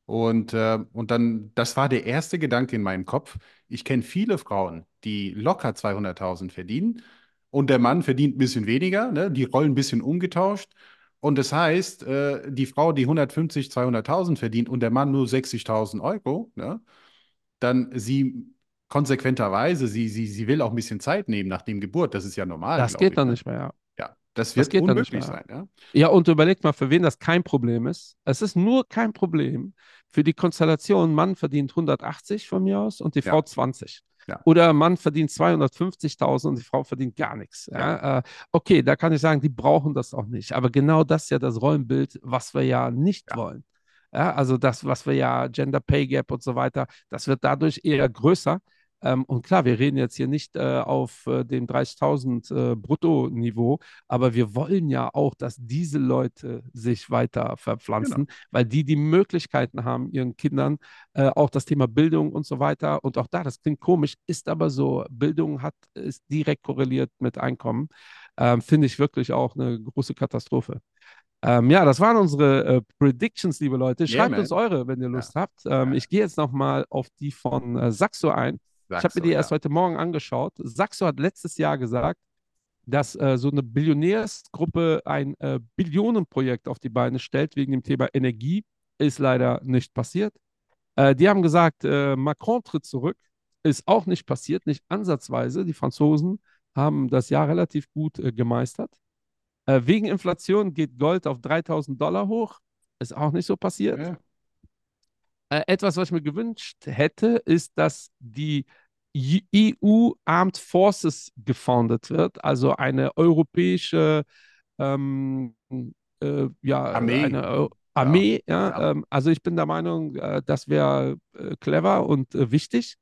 [SPEAKER 3] Und, äh, und dann, das war der erste Gedanke in meinem Kopf. Ich kenne viele Frauen, die locker 200.000 verdienen und der Mann verdient ein bisschen weniger, ne? Die Rollen ein bisschen umgetauscht. Und das heißt, äh, die Frau, die 150, 200.000 verdient und der Mann nur 60.000 Euro, ne? Dann sie konsequenterweise, sie, sie, sie will auch ein bisschen Zeit nehmen nach dem Geburt. Das ist ja normal,
[SPEAKER 2] Das geht
[SPEAKER 3] ich,
[SPEAKER 2] dann
[SPEAKER 3] ne?
[SPEAKER 2] nicht mehr. Ja.
[SPEAKER 3] Ja, das
[SPEAKER 2] Das
[SPEAKER 3] wird
[SPEAKER 2] geht dann nicht
[SPEAKER 3] unmöglich
[SPEAKER 2] mehr.
[SPEAKER 3] sein, ja?
[SPEAKER 2] Ja, und überlegt mal, für wen das kein Problem ist. Es ist nur kein Problem für die Konstellation, Mann verdient 180 von mir aus und die Frau
[SPEAKER 3] Ja,
[SPEAKER 2] 20.
[SPEAKER 3] ja,
[SPEAKER 2] Oder Mann verdient 250.000 und die Frau verdient gar nichts.
[SPEAKER 3] ja,
[SPEAKER 2] äh, okay, da kann ich sagen, die brauchen das auch nicht. Aber genau das ist ja das Rollenbild, was wir ja nicht wollen. Also das, was wir ja, Gender Pay Gap und so weiter, das wird dadurch eher größer. Ähm, und klar, wir reden jetzt hier nicht äh, auf äh, dem 30.000 äh, Brutto-Niveau, aber wir wollen ja auch, dass diese Leute sich weiter
[SPEAKER 3] genau.
[SPEAKER 2] verpflanzen, weil die die Möglichkeiten haben, ihren Kindern äh, auch das Thema Bildung und so weiter. Und auch da, das klingt komisch, ist aber so, Bildung hat, ist direkt korreliert mit Einkommen. Ähm, Finde ich wirklich auch eine große Katastrophe. Ähm, ja, das waren unsere äh, Predictions, liebe Leute.
[SPEAKER 3] Yeah,
[SPEAKER 2] Schreibt uns
[SPEAKER 3] man.
[SPEAKER 2] eure, wenn ihr
[SPEAKER 3] Ja,
[SPEAKER 2] Lust habt. Ähm,
[SPEAKER 3] ja,
[SPEAKER 2] ich gehe jetzt nochmal auf die von äh, Saxo ein. Ich habe mir die erst
[SPEAKER 3] ja.
[SPEAKER 2] heute Morgen angeschaut. Saxo hat letztes Jahr gesagt, dass äh, so eine Billionärsgruppe ein äh, Billionenprojekt auf die Beine stellt wegen dem Thema Energie. Ist leider nicht passiert. Äh, die haben gesagt, äh, Macron tritt zurück. Ist auch nicht passiert, nicht ansatzweise. Die Franzosen haben das Jahr relativ gut äh, gemeistert. Äh, wegen Inflation geht Gold auf 3000 Dollar hoch. Ist auch nicht so passiert.
[SPEAKER 3] Ja,
[SPEAKER 2] Äh, etwas, was ich mir gewünscht hätte, ist, dass die EU Armed Forces gefoundet wird, also eine europäische ähm, äh, ja,
[SPEAKER 3] Armee.
[SPEAKER 2] eine Armee. Ja,
[SPEAKER 3] ja.
[SPEAKER 2] Ähm, also ich bin der Meinung, äh, das wäre äh, clever und äh, wichtig.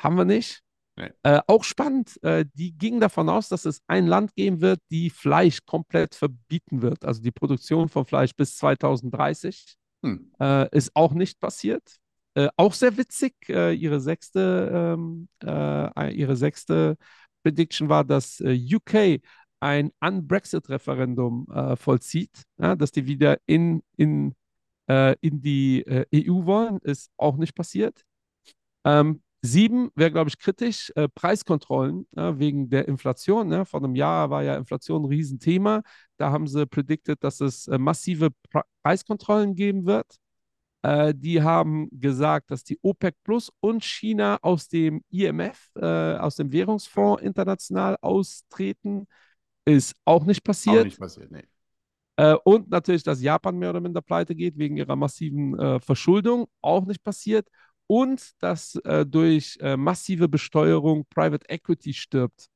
[SPEAKER 2] Haben wir nicht.
[SPEAKER 3] Nee.
[SPEAKER 2] Äh, auch spannend, äh, die gingen davon aus, dass es ein Land geben wird, die Fleisch komplett verbieten wird, also die Produktion von Fleisch bis 2030.
[SPEAKER 3] Hm.
[SPEAKER 2] Äh, ist auch nicht passiert. Äh, auch sehr witzig, äh, ihre sechste, ähm, äh, ihre sechste Prediction war, dass äh, UK ein Un-Brexit-Referendum äh, vollzieht, ja, dass die wieder in, in, in die EU wollen, ist auch nicht passiert. Ähm, sieben wäre, glaube ich, kritisch. Äh, Preiskontrollen ja, wegen der Inflation. Ne? Vor einem Jahr war ja Inflation ein Riesenthema. Da haben sie predicted, dass es äh, massive Pre Preiskontrollen geben wird. Äh, die haben gesagt, dass die OPEC Plus und China aus dem IMF, äh, aus dem Währungsfonds international austreten. Ist auch nicht passiert.
[SPEAKER 3] Auch nicht passiert, nee.
[SPEAKER 2] Äh, und natürlich, dass Japan mehr oder minder pleite geht wegen ihrer massiven äh, Verschuldung, auch nicht passiert. Und dass äh, durch äh, massive Besteuerung Private Equity stirbt.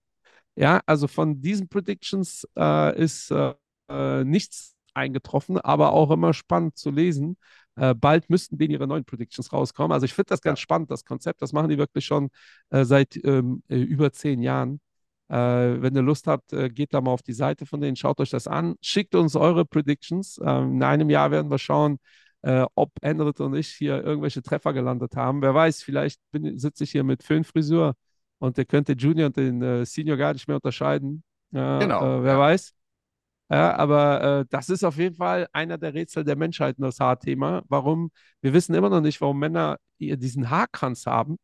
[SPEAKER 2] Ja, also von diesen Predictions äh, ist äh, nichts eingetroffen, aber auch immer spannend zu lesen. bald müssten denen ihre neuen Predictions rauskommen. Also ich finde das ganz spannend, das Konzept. Das machen die wirklich schon seit ähm, über zehn Jahren. Äh, wenn ihr Lust habt, äh, geht da mal auf die Seite von denen, schaut euch das an, schickt uns eure Predictions. Ähm, in einem Jahr werden wir schauen, äh, ob Enrit und ich hier irgendwelche Treffer gelandet haben. Wer weiß, vielleicht sitze ich hier mit Föhnfrisur und ihr könnt den Junior und den äh, Senior gar nicht mehr unterscheiden.
[SPEAKER 3] Genau,
[SPEAKER 2] äh, wer
[SPEAKER 3] ja.
[SPEAKER 2] weiß. Ja, aber äh, das ist auf jeden Fall einer der Rätsel der Menschheit, das Haarthema. Warum? Wir wissen immer noch nicht, warum Männer diesen Haarkranz haben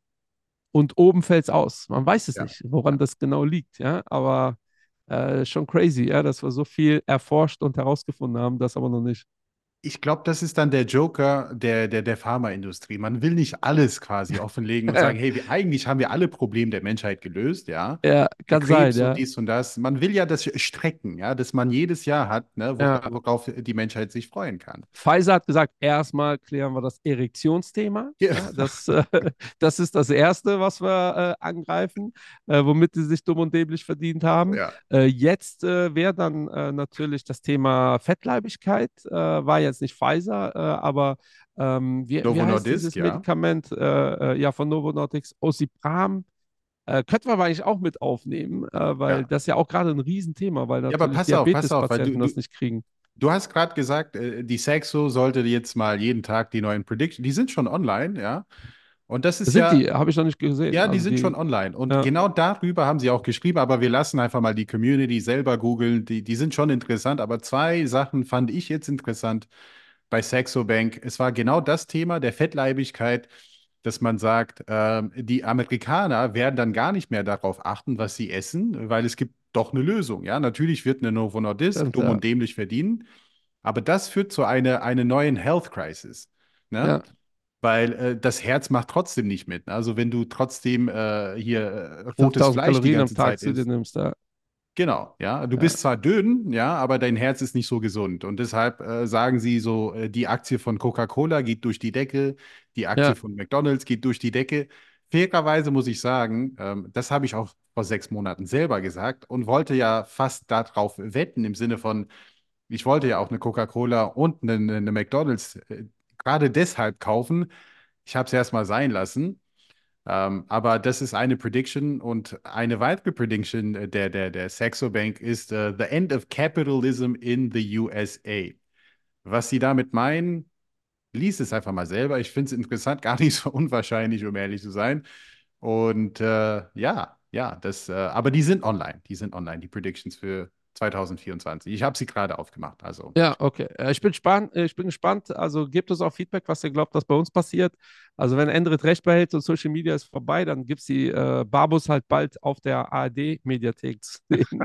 [SPEAKER 2] und oben fällt es aus. Man weiß es
[SPEAKER 3] Ja.
[SPEAKER 2] nicht, woran das genau liegt, ja, aber äh, schon crazy, ja, dass wir so viel erforscht und herausgefunden haben, das aber noch nicht.
[SPEAKER 3] Ich glaube, das ist dann der Joker der, der, der Pharmaindustrie. Man will nicht alles quasi offenlegen und sagen, hey, wir, eigentlich haben wir alle Probleme der Menschheit gelöst, ja.
[SPEAKER 2] Ja, kann sein,
[SPEAKER 3] Krebs
[SPEAKER 2] ja.
[SPEAKER 3] und dies und das. Man will ja das strecken, ja, dass man jedes Jahr hat, ne,
[SPEAKER 2] Ja.
[SPEAKER 3] wor- worauf die Menschheit sich freuen kann.
[SPEAKER 2] Pfizer hat gesagt, erstmal klären wir das Erektionsthema.
[SPEAKER 3] Ja.
[SPEAKER 2] Ja, das, äh, das ist das Erste, was wir äh, angreifen, äh, womit sie sich dumm und dämlich verdient haben.
[SPEAKER 3] Ja.
[SPEAKER 2] Äh, jetzt äh, wäre dann äh, natürlich das Thema Fettleibigkeit, war jetzt nicht Pfizer, äh, aber ähm, wie,
[SPEAKER 3] Novo
[SPEAKER 2] wie heißt
[SPEAKER 3] Nordisk,
[SPEAKER 2] dieses
[SPEAKER 3] ja.
[SPEAKER 2] Medikament? Äh, äh, ja, von Novo Nordisk, Osipram. Äh, könnten wir aber eigentlich auch mit aufnehmen, äh, weil
[SPEAKER 3] Ja.
[SPEAKER 2] das ist ja auch gerade ein Riesenthema, weil
[SPEAKER 3] aber
[SPEAKER 2] natürlich
[SPEAKER 3] pass auf, pass auf, weil du-
[SPEAKER 2] das nicht kriegen.
[SPEAKER 3] Du hast gerade gesagt, äh, die Sexo sollte jetzt mal jeden Tag die neuen Predictions, die sind schon online, ja. Und das ist
[SPEAKER 2] Sind
[SPEAKER 3] ja,
[SPEAKER 2] die? Habe ich noch nicht gesehen.
[SPEAKER 3] ja, die
[SPEAKER 2] Also
[SPEAKER 3] sind schon online. Und
[SPEAKER 2] Ja.
[SPEAKER 3] genau darüber haben sie auch geschrieben, aber wir lassen einfach mal die Community selber googeln. Die, die sind schon interessant, aber zwei Sachen fand ich jetzt interessant bei Saxobank. Es war genau das Thema der Fettleibigkeit, dass man sagt, ähm, die Amerikaner werden dann gar nicht mehr darauf achten, was sie essen, weil es gibt doch eine Lösung. Ja, natürlich wird eine Novo Nordisk
[SPEAKER 2] Stimmt,
[SPEAKER 3] dumm
[SPEAKER 2] ja.
[SPEAKER 3] und dämlich verdienen, aber das führt zu einer eine neuen Health Crisis. Ne?
[SPEAKER 2] Ja.
[SPEAKER 3] Weil äh, das Herz macht trotzdem nicht mit. Also wenn du trotzdem äh, hier äh, rotes
[SPEAKER 2] 5000
[SPEAKER 3] Fleisch die
[SPEAKER 2] Kalorien am
[SPEAKER 3] ganze
[SPEAKER 2] Tag
[SPEAKER 3] Zeit isst.
[SPEAKER 2] nimmst. Ja.
[SPEAKER 3] Genau, ja. Du
[SPEAKER 2] Ja.
[SPEAKER 3] bist zwar dünn, ja, aber dein Herz ist nicht so gesund. Und deshalb äh, sagen sie so, äh, die Aktie von Coca-Cola geht durch die Decke, die Aktie
[SPEAKER 2] Ja.
[SPEAKER 3] von McDonald's geht durch die Decke. Fairerweise muss ich sagen, ähm, das habe ich auch vor sechs Monaten selber gesagt und wollte ja fast darauf wetten, im Sinne von, ich wollte ja auch eine Coca-Cola und eine, eine McDonald's äh, gerade deshalb kaufen. Ich habe es erst mal sein lassen. Ähm, aber das ist eine Prediction und eine weitere Prediction äh, der, der, der Saxo Bank ist äh, The End of Capitalism in the USA. Was sie damit meinen, lies es einfach mal selber. Ich finde es interessant, gar nicht so unwahrscheinlich, um ehrlich zu sein. Und äh, ja, ja, das, äh, aber die sind online. Die sind online, die Predictions für 2024. Ich habe sie gerade aufgemacht. Also,
[SPEAKER 2] Ja, okay. Äh, Ich bin gespannt, ich bin gespannt. Also gebt uns auch Feedback, was ihr glaubt, was bei uns passiert. Also wenn Endrit recht behält und Social Media ist vorbei, dann gibt es die äh, Barbos halt bald auf der ARD-Mediathek zu sehen.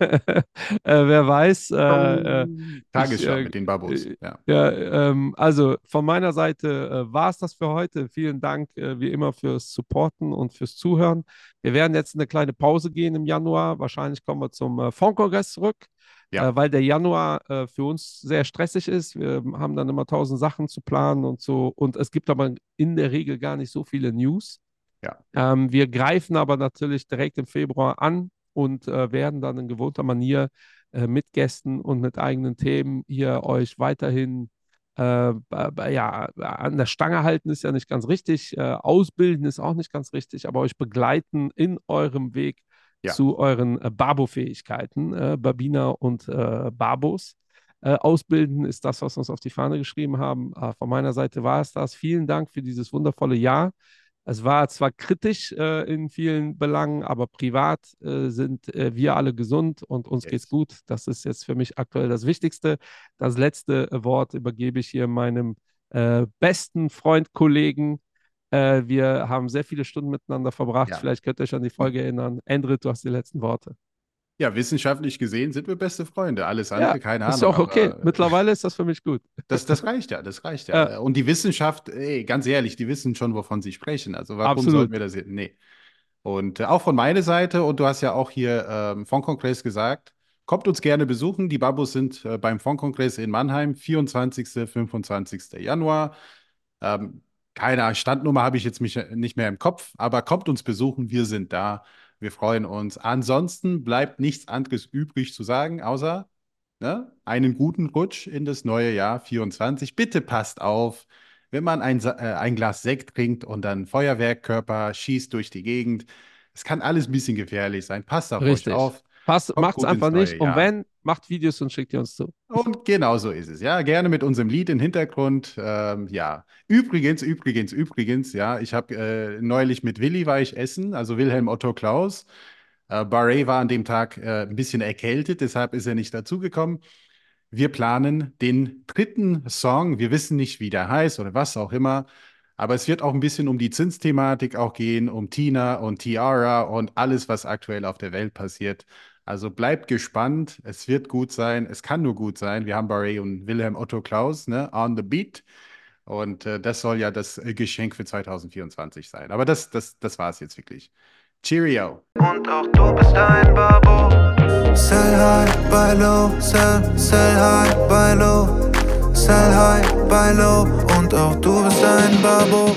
[SPEAKER 2] äh, wer weiß. Äh, äh,
[SPEAKER 3] Tagesschau
[SPEAKER 2] ich, äh,
[SPEAKER 3] mit den Babos.
[SPEAKER 2] äh,
[SPEAKER 3] Ja.
[SPEAKER 2] Ja, ähm, also von meiner Seite äh, war es das für heute. Vielen Dank äh, wie immer fürs Supporten und fürs Zuhören. Wir werden jetzt eine kleine Pause gehen im Januar. Wahrscheinlich kommen wir zum äh, Fondkongress erst zurück,
[SPEAKER 3] Ja.
[SPEAKER 2] äh, weil der Januar äh, für uns sehr stressig ist. Wir haben dann immer tausend Sachen zu planen und so. Und es gibt aber in der Regel gar nicht so viele News.
[SPEAKER 3] Ja.
[SPEAKER 2] Ähm, wir greifen aber natürlich direkt im Februar an und äh, werden dann in gewohnter Manier äh, mit Gästen und mit eigenen Themen hier euch weiterhin äh, ja, an der Stange halten ist ja nicht ganz richtig, äh, ausbilden ist auch nicht ganz richtig, aber euch begleiten in eurem Weg
[SPEAKER 3] Ja.
[SPEAKER 2] zu euren äh, Babo-Fähigkeiten, äh, Babina und äh, Babos. Äh, ausbilden ist das, was wir uns auf die Fahne geschrieben haben. Äh, von meiner Seite war es das. Vielen Dank für dieses wundervolle Jahr. Es war zwar kritisch äh, in vielen Belangen, aber privat äh, sind wir alle gesund und uns
[SPEAKER 3] Yes.
[SPEAKER 2] geht's gut. Das ist jetzt für mich aktuell das Wichtigste. Das letzte Wort übergebe ich hier meinem besten Freund, Kollegen. Äh, wir haben sehr viele Stunden miteinander verbracht.
[SPEAKER 3] Ja.
[SPEAKER 2] Vielleicht könnt ihr euch an die Folge erinnern. Endrit, du hast die letzten Worte.
[SPEAKER 3] Ja, wissenschaftlich gesehen sind wir beste Freunde. Alles andere,
[SPEAKER 2] Ja,
[SPEAKER 3] keine Ahnung.
[SPEAKER 2] ist auch okay.
[SPEAKER 3] aber, äh,
[SPEAKER 2] Mittlerweile ist das für mich gut.
[SPEAKER 3] Das, das reicht ja, das reicht ja.
[SPEAKER 2] Ja.
[SPEAKER 3] Und die Wissenschaft, ey, ganz ehrlich, die wissen schon, wovon sie sprechen. Also warum
[SPEAKER 2] Absolut.
[SPEAKER 3] sollten wir das jetzt? Nee. Und äh, auch von meiner Seite, und du hast ja auch hier ähm, Fondkongress gesagt, kommt uns gerne besuchen. Die Babos sind äh, beim Fondkongress in Mannheim, 24., 25. Januar. Ähm, keine Standnummer habe ich jetzt mich äh, nicht mehr im Kopf, aber kommt uns besuchen, wir sind da. Wir freuen uns. Ansonsten bleibt nichts anderes übrig zu sagen, außer ne, einen guten Rutsch in das neue Jahr 24. Bitte passt auf, wenn man ein, äh, ein Glas Sekt trinkt und dann Feuerwerkkörper schießt durch die Gegend. Es kann alles ein bisschen gefährlich sein. Passt auf
[SPEAKER 2] Richtig.
[SPEAKER 3] euch auf.
[SPEAKER 2] Passt, macht's einfach
[SPEAKER 3] neue
[SPEAKER 2] nicht. Und wenn, macht Videos und schickt die uns zu.
[SPEAKER 3] Und genau so ist es. Ja, gerne mit unserem Lied im Hintergrund. Ähm, ja, übrigens, übrigens, übrigens, ja, ich habe äh, neulich mit Willi war ich essen, also Wilhelm Otto Klaus. Äh, Barret war an dem Tag äh, ein bisschen erkältet, deshalb ist er nicht dazugekommen. Wir planen den dritten Song. Wir wissen nicht, wie der heißt oder was auch immer. Aber es wird auch ein bisschen um die Zinsthematik auch gehen, um Tina und Tiara und alles, was aktuell auf der Welt passiert. Also bleibt gespannt. Es wird gut sein. Es kann nur gut sein. Wir haben Barry und Wilhelm Otto Klaus ne, on the beat. Und äh, das soll ja das äh, Geschenk für 2024 sein. Aber das, das, das war es jetzt wirklich. Cheerio.
[SPEAKER 1] Und auch du bist ein Babo. Sell high, buy low, sell, sell high, buy low. Sell high, buy low. Und auch du bist ein Babo.